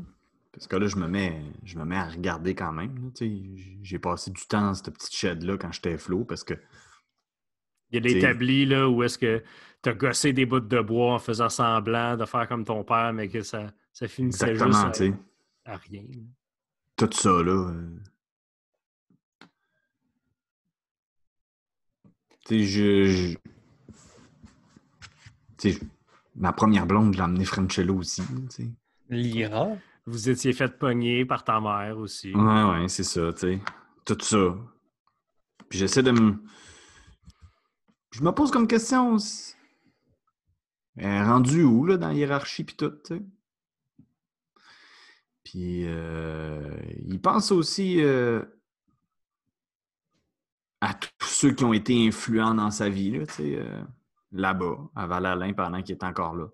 [SPEAKER 4] Parce que là, je me mets, je me mets à regarder quand même. tu sais. J'ai passé du temps dans cette petite shed-là quand j'étais flot parce que
[SPEAKER 1] Il y a des
[SPEAKER 4] T'sais-
[SPEAKER 1] établis là où est-ce que tu as gossé des bouts de bois en faisant semblant de faire comme ton père, mais que ça, ça finissait
[SPEAKER 4] exactement,
[SPEAKER 1] juste à, à rien.
[SPEAKER 4] Tout ça, là. euh, Tu sais, je. je- Tu sais, ma première blonde, je l'ai emmenée Franchello aussi, tu sais.
[SPEAKER 2] Lyra.
[SPEAKER 1] Vous étiez fait pogner par ta mère aussi.
[SPEAKER 4] Ouais, ouais, c'est ça, tu sais. Tout ça. Puis j'essaie de me. Je me pose comme question. Elle est rendue où, là, dans la hiérarchie, puis tout, sais? Puis euh, il pense aussi euh, à tous ceux qui ont été influents dans sa vie, là, tu sais, euh, là-bas, à Val-Alain, pendant qu'il est encore là.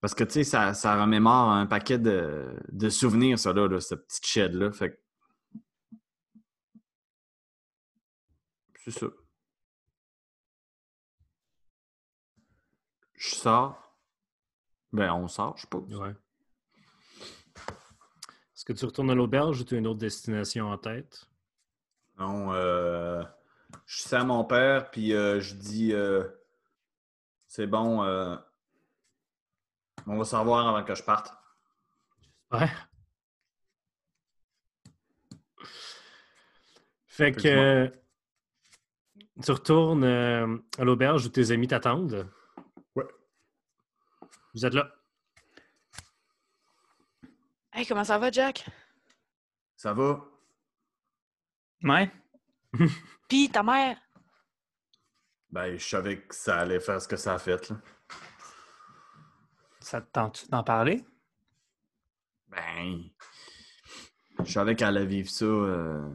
[SPEAKER 4] Parce que, tu sais, ça, ça remémore un paquet de, de souvenirs, ça, là, là, cette petite shed-là. C'est ça. Je sors. Ben, on sort, je suppose.
[SPEAKER 1] Ouais. Est-ce que tu retournes à l'auberge ou tu as une autre destination en tête?
[SPEAKER 4] Non, euh, je sais à mon père, puis euh, je dis euh, c'est bon, euh, on va savoir avant que je parte.
[SPEAKER 1] Ouais. Fait que euh, tu retournes euh, à l'auberge où tes amis t'attendent? Vous êtes là.
[SPEAKER 3] Hey, comment ça va, Jack?
[SPEAKER 4] Ça va?
[SPEAKER 2] Ouais.
[SPEAKER 3] Pis ta mère?
[SPEAKER 4] Ben, je savais que ça allait faire ce que ça a fait. Là.
[SPEAKER 2] Ça te tente d'en parler?
[SPEAKER 4] Ben, je savais qu'elle allait vivre ça. euh,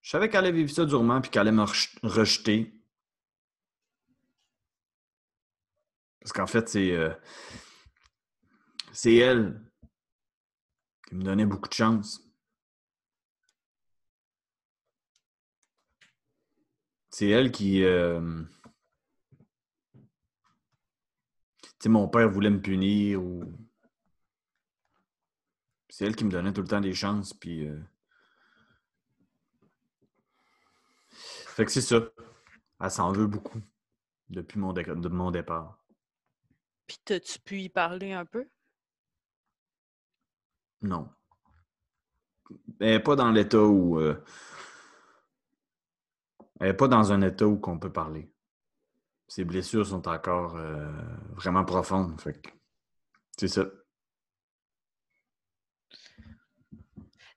[SPEAKER 4] Je savais qu'elle allait vivre ça durement, puis qu'elle allait me rejeter. Parce qu'en fait, c'est. euh, C'est elle qui me donnait beaucoup de chance. C'est elle qui. euh, mon père voulait me punir ou. C'est elle qui me donnait tout le temps des chances, puis. euh, Fait que c'est ça. Elle s'en veut beaucoup depuis mon, mon départ.
[SPEAKER 3] Pis t'as-tu pu y parler un peu?
[SPEAKER 4] Non. Elle n'est pas dans l'état où. euh, Elle n'est pas dans un état où on peut parler. Ses blessures sont encore euh, vraiment profondes. Fait c'est ça.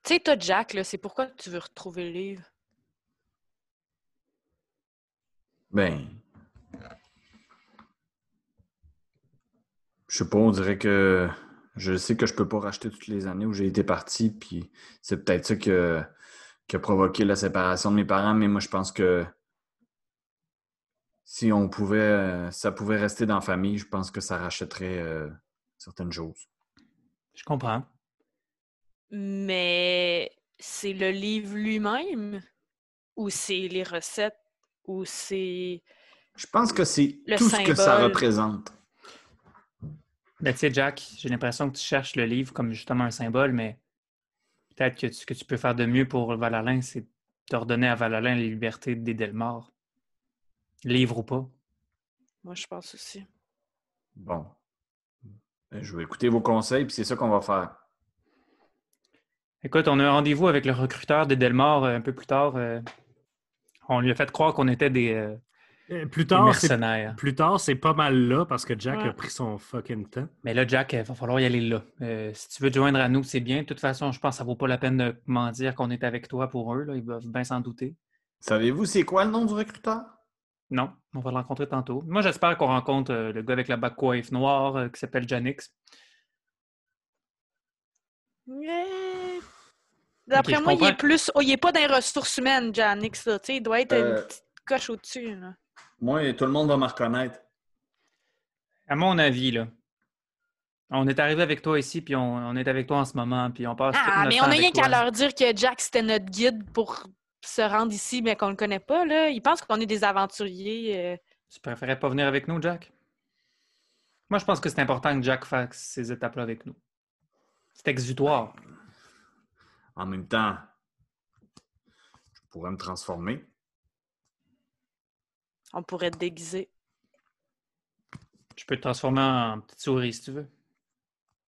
[SPEAKER 3] Tu sais, toi, Jack, c'est pourquoi tu veux retrouver le livre?
[SPEAKER 4] Ben. Je sais pas, on dirait que je sais que je peux pas racheter toutes les années où j'ai été parti, puis c'est peut-être ça que- qui a provoqué la séparation de mes parents, mais moi je pense que si on pouvait, euh, ça pouvait rester dans la famille, je pense que ça rachèterait euh, certaines choses.
[SPEAKER 2] Je comprends.
[SPEAKER 3] Mais c'est le livre lui-même? Ou c'est les recettes? Ou c'est.
[SPEAKER 4] Je pense que c'est tout ce que ça représente.
[SPEAKER 2] Ben, tu sais, Jack, j'ai l'impression que tu cherches le livre comme justement un symbole, mais peut-être que ce que tu peux faire de mieux pour Valalin, c'est de redonner à Valalin la liberté des Delmar. Livre ou pas.
[SPEAKER 3] Moi, je pense aussi.
[SPEAKER 4] Bon. Ben, Je vais écouter vos conseils, puis c'est ça qu'on va faire.
[SPEAKER 2] Écoute, on a un rendez-vous avec le recruteur des Delmar euh, un peu plus tard. euh, on lui a fait croire qu'on était des, Euh,
[SPEAKER 1] Plus
[SPEAKER 2] Les
[SPEAKER 1] tard, c'est
[SPEAKER 2] mercenaires.
[SPEAKER 1] plus tard, c'est pas mal là parce que Jack
[SPEAKER 3] Ouais.
[SPEAKER 1] a pris son fucking temps.
[SPEAKER 2] Mais là, Jack, il va falloir y aller là. Euh, si tu veux te joindre à nous, c'est bien. De toute façon, je pense que ça vaut pas la peine de mentir qu'on est avec toi pour eux. Là. Ils doivent bien s'en douter.
[SPEAKER 4] Savez-vous c'est quoi le nom du recruteur?
[SPEAKER 2] Non, on va le rencontrer tantôt. Moi, j'espère qu'on rencontre euh, le gars avec la bague coiffe noire euh, qui s'appelle Janix.
[SPEAKER 3] D'après moi, il est plus. Oh, il est pas dans les ressources humaines, Janix, là. Il doit être
[SPEAKER 4] Euh.
[SPEAKER 3] une petite coche au-dessus, là.
[SPEAKER 4] Moi, tout le monde va me reconnaître.
[SPEAKER 2] À mon avis, là. On est arrivé avec toi ici, puis on, on est avec toi en ce moment, puis on passe tout
[SPEAKER 3] Ah,
[SPEAKER 2] notre
[SPEAKER 3] mais
[SPEAKER 2] temps
[SPEAKER 3] on a
[SPEAKER 2] avec
[SPEAKER 3] rien qu'à leur dire que Jack, c'était notre guide pour se rendre ici, mais qu'on le connaît pas, là. Ils pensent qu'on est des aventuriers. euh.
[SPEAKER 2] Tu préférais pas venir avec nous, Jack? Moi, je pense que c'est important que Jack fasse ces étapes-là avec nous. C'est exutoire.
[SPEAKER 4] En même temps, je pourrais me transformer.
[SPEAKER 3] On pourrait te déguiser.
[SPEAKER 2] Je peux te transformer en petite souris si tu veux.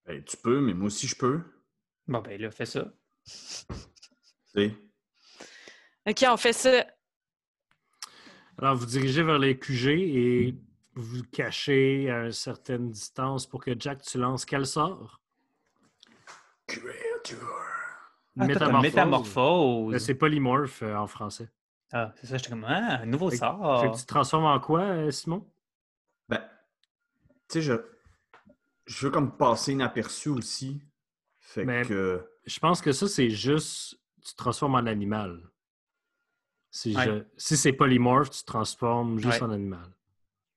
[SPEAKER 4] Ben, tu peux, mais moi aussi je peux.
[SPEAKER 2] Bon, ben là, fais ça.
[SPEAKER 4] Sais.
[SPEAKER 3] OK, on fait ça.
[SPEAKER 1] Alors, vous dirigez vers les QG et vous cachez à une certaine distance pour que Jack, tu lances quel sort?
[SPEAKER 2] Ah, t'as
[SPEAKER 1] Métamorphose.
[SPEAKER 2] métamorphose.
[SPEAKER 1] Euh, C'est polymorphe euh, en français.
[SPEAKER 2] Ah, c'est ça, j'étais comme, ah, un nouveau
[SPEAKER 1] Fait
[SPEAKER 2] sort.
[SPEAKER 1] Fait que tu te transformes en quoi, euh, Simon?
[SPEAKER 4] Ben, tu sais, je, je veux comme passer inaperçu aussi. Fait
[SPEAKER 1] Mais-
[SPEAKER 4] que.
[SPEAKER 1] Je pense que ça, c'est juste. Tu te transformes en animal. Si,
[SPEAKER 2] Ouais.
[SPEAKER 1] je- si c'est polymorphe, tu te transformes juste
[SPEAKER 2] Ouais.
[SPEAKER 1] en animal.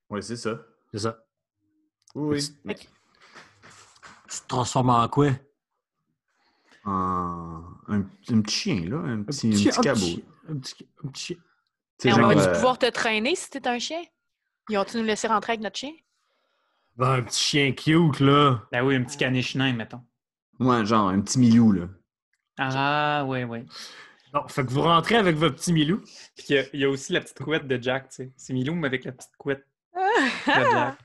[SPEAKER 4] Oui, c'est ça.
[SPEAKER 1] C'est ça.
[SPEAKER 4] Oui,
[SPEAKER 1] Tu-
[SPEAKER 4] oui. Mais
[SPEAKER 1] Tu te transformes en quoi?
[SPEAKER 4] en- un, un petit chien, là. Un petit, un
[SPEAKER 1] petit-
[SPEAKER 4] petit cabot.
[SPEAKER 1] Un petit, un petit
[SPEAKER 3] Mais on
[SPEAKER 4] genre,
[SPEAKER 3] va-tu
[SPEAKER 4] euh,
[SPEAKER 3] pouvoir te traîner si t'es un chien? Ils ont-tu nous laisser rentrer avec notre chien?
[SPEAKER 1] Ben, un petit chien cute, là.
[SPEAKER 2] Ben oui, un petit caniche nain, mettons.
[SPEAKER 4] Ouais, genre un petit milieu, là.
[SPEAKER 2] Ah, oui, oui.
[SPEAKER 1] Bon, fait que vous rentrez avec votre petit Milou.
[SPEAKER 2] Puis il y, a, il y a aussi la petite couette de Jack, tu sais. C'est Milou, mais avec la petite couette de Jack.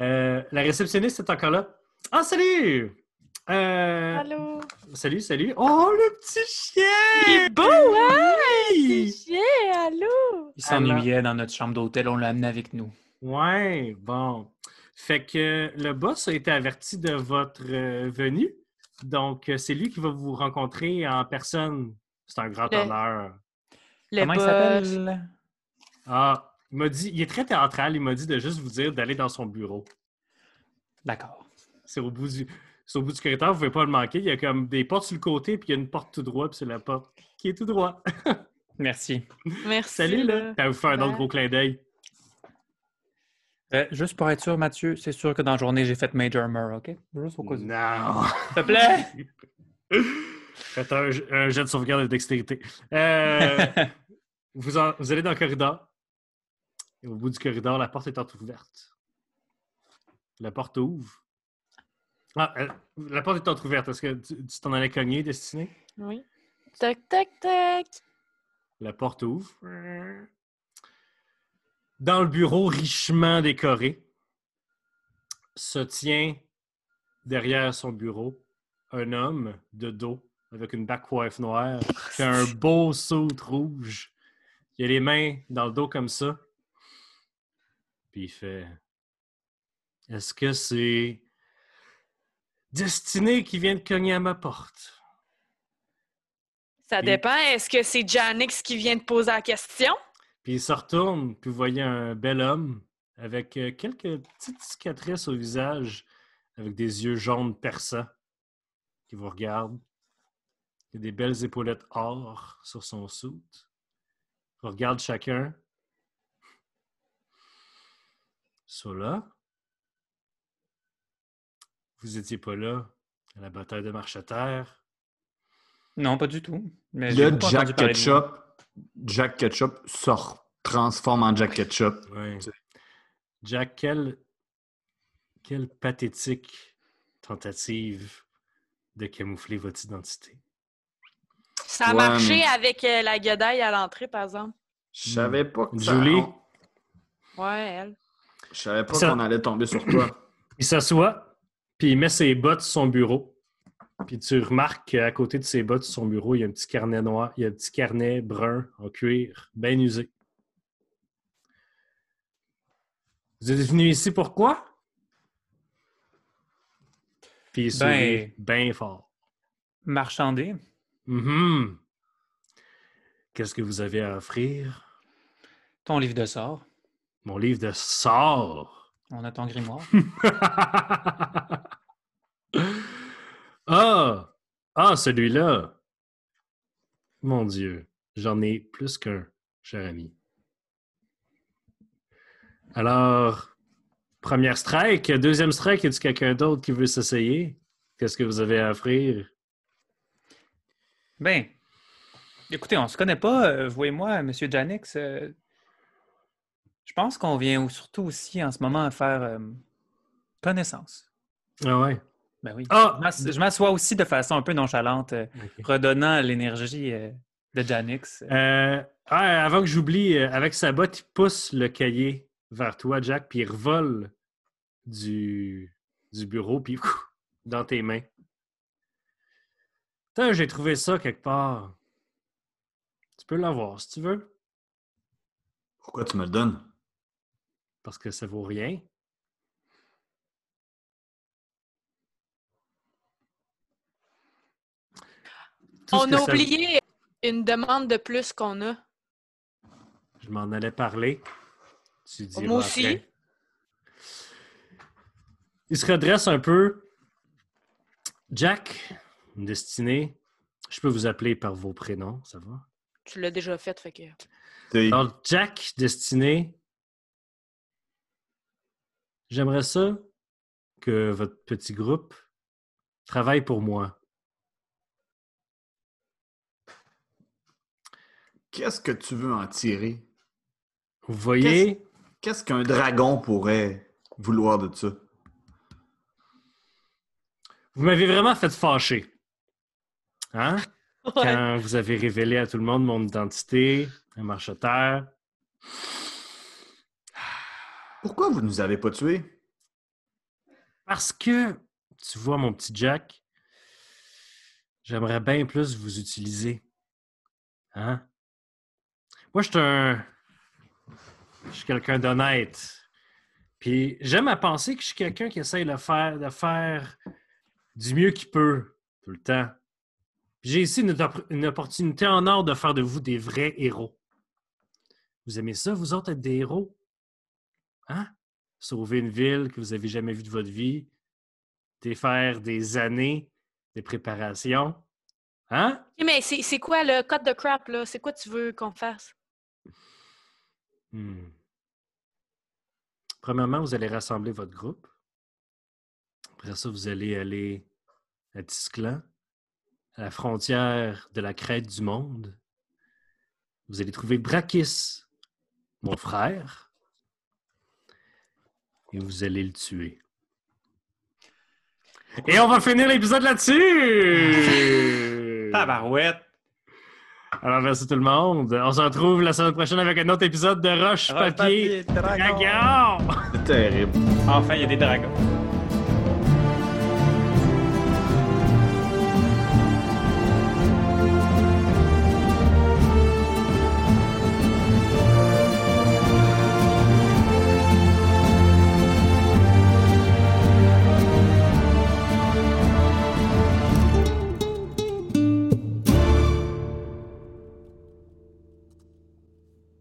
[SPEAKER 1] Euh, la réceptionniste est encore là. Ah, salut! Euh,
[SPEAKER 3] Allô?
[SPEAKER 1] salut, salut. Oh, le petit chien!
[SPEAKER 3] Il est beau, hein?
[SPEAKER 1] Oui!
[SPEAKER 3] Petit chien, allô?
[SPEAKER 2] Il s'ennuyait dans notre chambre d'hôtel, on l'a amené avec nous.
[SPEAKER 1] Ouais, bon. Fait que le boss a été averti de votre euh, venue. Donc, euh, c'est lui qui va vous rencontrer en personne. C'est un grand
[SPEAKER 3] Le-
[SPEAKER 1] honneur.
[SPEAKER 3] Le
[SPEAKER 2] Comment il s'appelle?
[SPEAKER 1] Ah, il m'a dit, il est très théâtral, il m'a dit de juste vous dire d'aller dans son bureau.
[SPEAKER 2] D'accord.
[SPEAKER 1] C'est au bout du, c'est au bout du corridor, vous ne pouvez pas le manquer. Il y a comme des portes sur le côté, puis il y a une porte tout droit, puis c'est la porte qui est tout droit.
[SPEAKER 2] Merci.
[SPEAKER 3] Merci.
[SPEAKER 1] Salut, là! Ça va vous faire un autre gros clin d'œil.
[SPEAKER 2] Euh, juste pour être sûr, Mathieu, c'est sûr que dans la journée, j'ai fait Major Mur, OK? Juste au cas où. S'il
[SPEAKER 1] Non!
[SPEAKER 2] te plaît!
[SPEAKER 1] Faites un, un jet de sauvegarde de dextérité. Euh, vous, en- vous allez dans le corridor. Et au bout du corridor, la porte est entrouverte. La porte ouvre. Ah, euh, la porte est entrouverte. Est-ce que tu t'en allais cogner, Destiné?
[SPEAKER 3] Oui. Tac, tac, tac.
[SPEAKER 1] La porte ouvre. Dans le bureau richement décoré, se tient derrière son bureau un homme de dos avec une coiffe noire qui a un beau saut rouge. Il a les mains dans le dos comme ça. Puis il fait Est-ce que c'est Destiné qui vient de cogner à ma porte?
[SPEAKER 3] Ça dépend. Est-ce que c'est Janix qui vient de poser la question?
[SPEAKER 1] Puis il se retourne, puis vous voyez un bel homme avec euh, quelques petites cicatrices au visage, avec des yeux jaunes perçants, qui vous regarde. Il y a des belles épaulettes or sur son soute. Vous regarde chacun. Cela. Vous étiez pas là à la bataille de Marcheterre.
[SPEAKER 2] non, pas du tout. Mais beaucoup
[SPEAKER 4] Jack. Ketchup, Jack Ketchup se transforme en Jack Ketchup.
[SPEAKER 1] Jack, quelle, quelle pathétique tentative de camoufler votre identité?
[SPEAKER 3] Ça a
[SPEAKER 4] Ouais,
[SPEAKER 3] marché
[SPEAKER 4] mais-
[SPEAKER 3] avec euh, la guedaille à l'entrée, par exemple.
[SPEAKER 4] Je savais pas que
[SPEAKER 1] Julie?
[SPEAKER 3] Ouais, elle.
[SPEAKER 4] Je savais pas
[SPEAKER 1] Ça-
[SPEAKER 4] qu'on allait tomber sur toi.
[SPEAKER 1] Il s'assoit, puis il met ses bottes sur son bureau. Puis tu remarques qu'à côté de ses bottes sur son bureau, il y a un petit carnet noir, il y a un petit carnet brun en cuir, bien usé. Vous êtes venu ici pourquoi? Puis il
[SPEAKER 2] Ben-
[SPEAKER 1] sourit bien fort.
[SPEAKER 2] Marchander.
[SPEAKER 1] Mhm. Qu'est-ce que vous avez à offrir?
[SPEAKER 2] Ton livre de sorts.
[SPEAKER 1] Mon livre de sorts.
[SPEAKER 2] On a ton grimoire.
[SPEAKER 1] ah! Ah, celui-là! Mon Dieu, j'en ai plus qu'un, cher ami. Alors, première strike, deuxième strike, y a-t-il quelqu'un d'autre qui veut s'essayer? Qu'est-ce que vous avez à offrir?
[SPEAKER 2] Ben, écoutez, on se connaît pas, euh, vous et moi, M. Janix. euh, je pense qu'on vient surtout aussi en ce moment à faire euh, connaissance.
[SPEAKER 1] Ah ouais?
[SPEAKER 2] Ben oui.
[SPEAKER 1] Ah!
[SPEAKER 2] Je m'ass- Je m'assois aussi de façon un peu nonchalante, euh, redonnant l'énergie euh, de Janix.
[SPEAKER 1] Euh, ah, avant que j'oublie, euh, avec sa botte, il pousse le cahier vers toi, Jack, puis il revole du, du bureau, puis dans tes mains. Putain, j'ai trouvé ça quelque part. Tu peux l'avoir si tu veux,
[SPEAKER 4] Pourquoi tu me le donnes?
[SPEAKER 1] Parce que ça vaut rien. Tout
[SPEAKER 3] On a
[SPEAKER 1] ça-
[SPEAKER 3] oublié une demande de plus qu'on a.
[SPEAKER 1] Je m'en allais parler. Tu diras
[SPEAKER 3] Moi aussi.
[SPEAKER 1] après. Il se redresse un peu. Jack, Destiné, je peux vous appeler par vos prénoms, ça va?
[SPEAKER 3] Tu l'as déjà fait, fait que.
[SPEAKER 1] Alors, Jack, Destiné, j'aimerais ça que votre petit groupe travaille pour moi.
[SPEAKER 4] Qu'est-ce que tu veux en tirer?
[SPEAKER 1] Vous voyez,
[SPEAKER 4] Qu'est-ce qu'un dragon pourrait vouloir de ça?
[SPEAKER 1] vous m'avez vraiment fait fâcher. Hein? Quand vous avez révélé à tout le monde mon identité, un marcheteur.
[SPEAKER 4] Pourquoi vous nous avez pas tués?
[SPEAKER 1] Parce que, tu vois, mon petit Jack, j'aimerais bien plus vous utiliser. Hein? Moi, je suis. Je suis quelqu'un d'honnête. Puis j'aime à penser que je suis quelqu'un qui essaye de faire, du mieux qu'il peut tout le temps. J'ai ici une opportunité en or de faire de vous des vrais héros. Vous aimez ça, vous autres, être des héros? Hein? sauver une ville que vous n'avez jamais vue de votre vie, défaire des années de préparation. Hein?
[SPEAKER 3] Mais c'est c'est quoi le code de crap, là? C'est quoi tu veux qu'on fasse?
[SPEAKER 1] Hmm. Premièrement, vous allez rassembler votre groupe. Après ça, vous allez aller à Tisclan, à la frontière de la crête du monde. Vous allez trouver Brakis, mon frère, et vous allez le tuer. Et on va finir l'épisode là-dessus!
[SPEAKER 2] Tabarouette!
[SPEAKER 1] Alors, merci tout le monde. On se retrouve la semaine prochaine avec un autre épisode de Roche,
[SPEAKER 2] Roche,
[SPEAKER 1] Papier,
[SPEAKER 2] papier, dragon.
[SPEAKER 1] Dragon!
[SPEAKER 4] C'est terrible.
[SPEAKER 2] Enfin, il y a des dragons.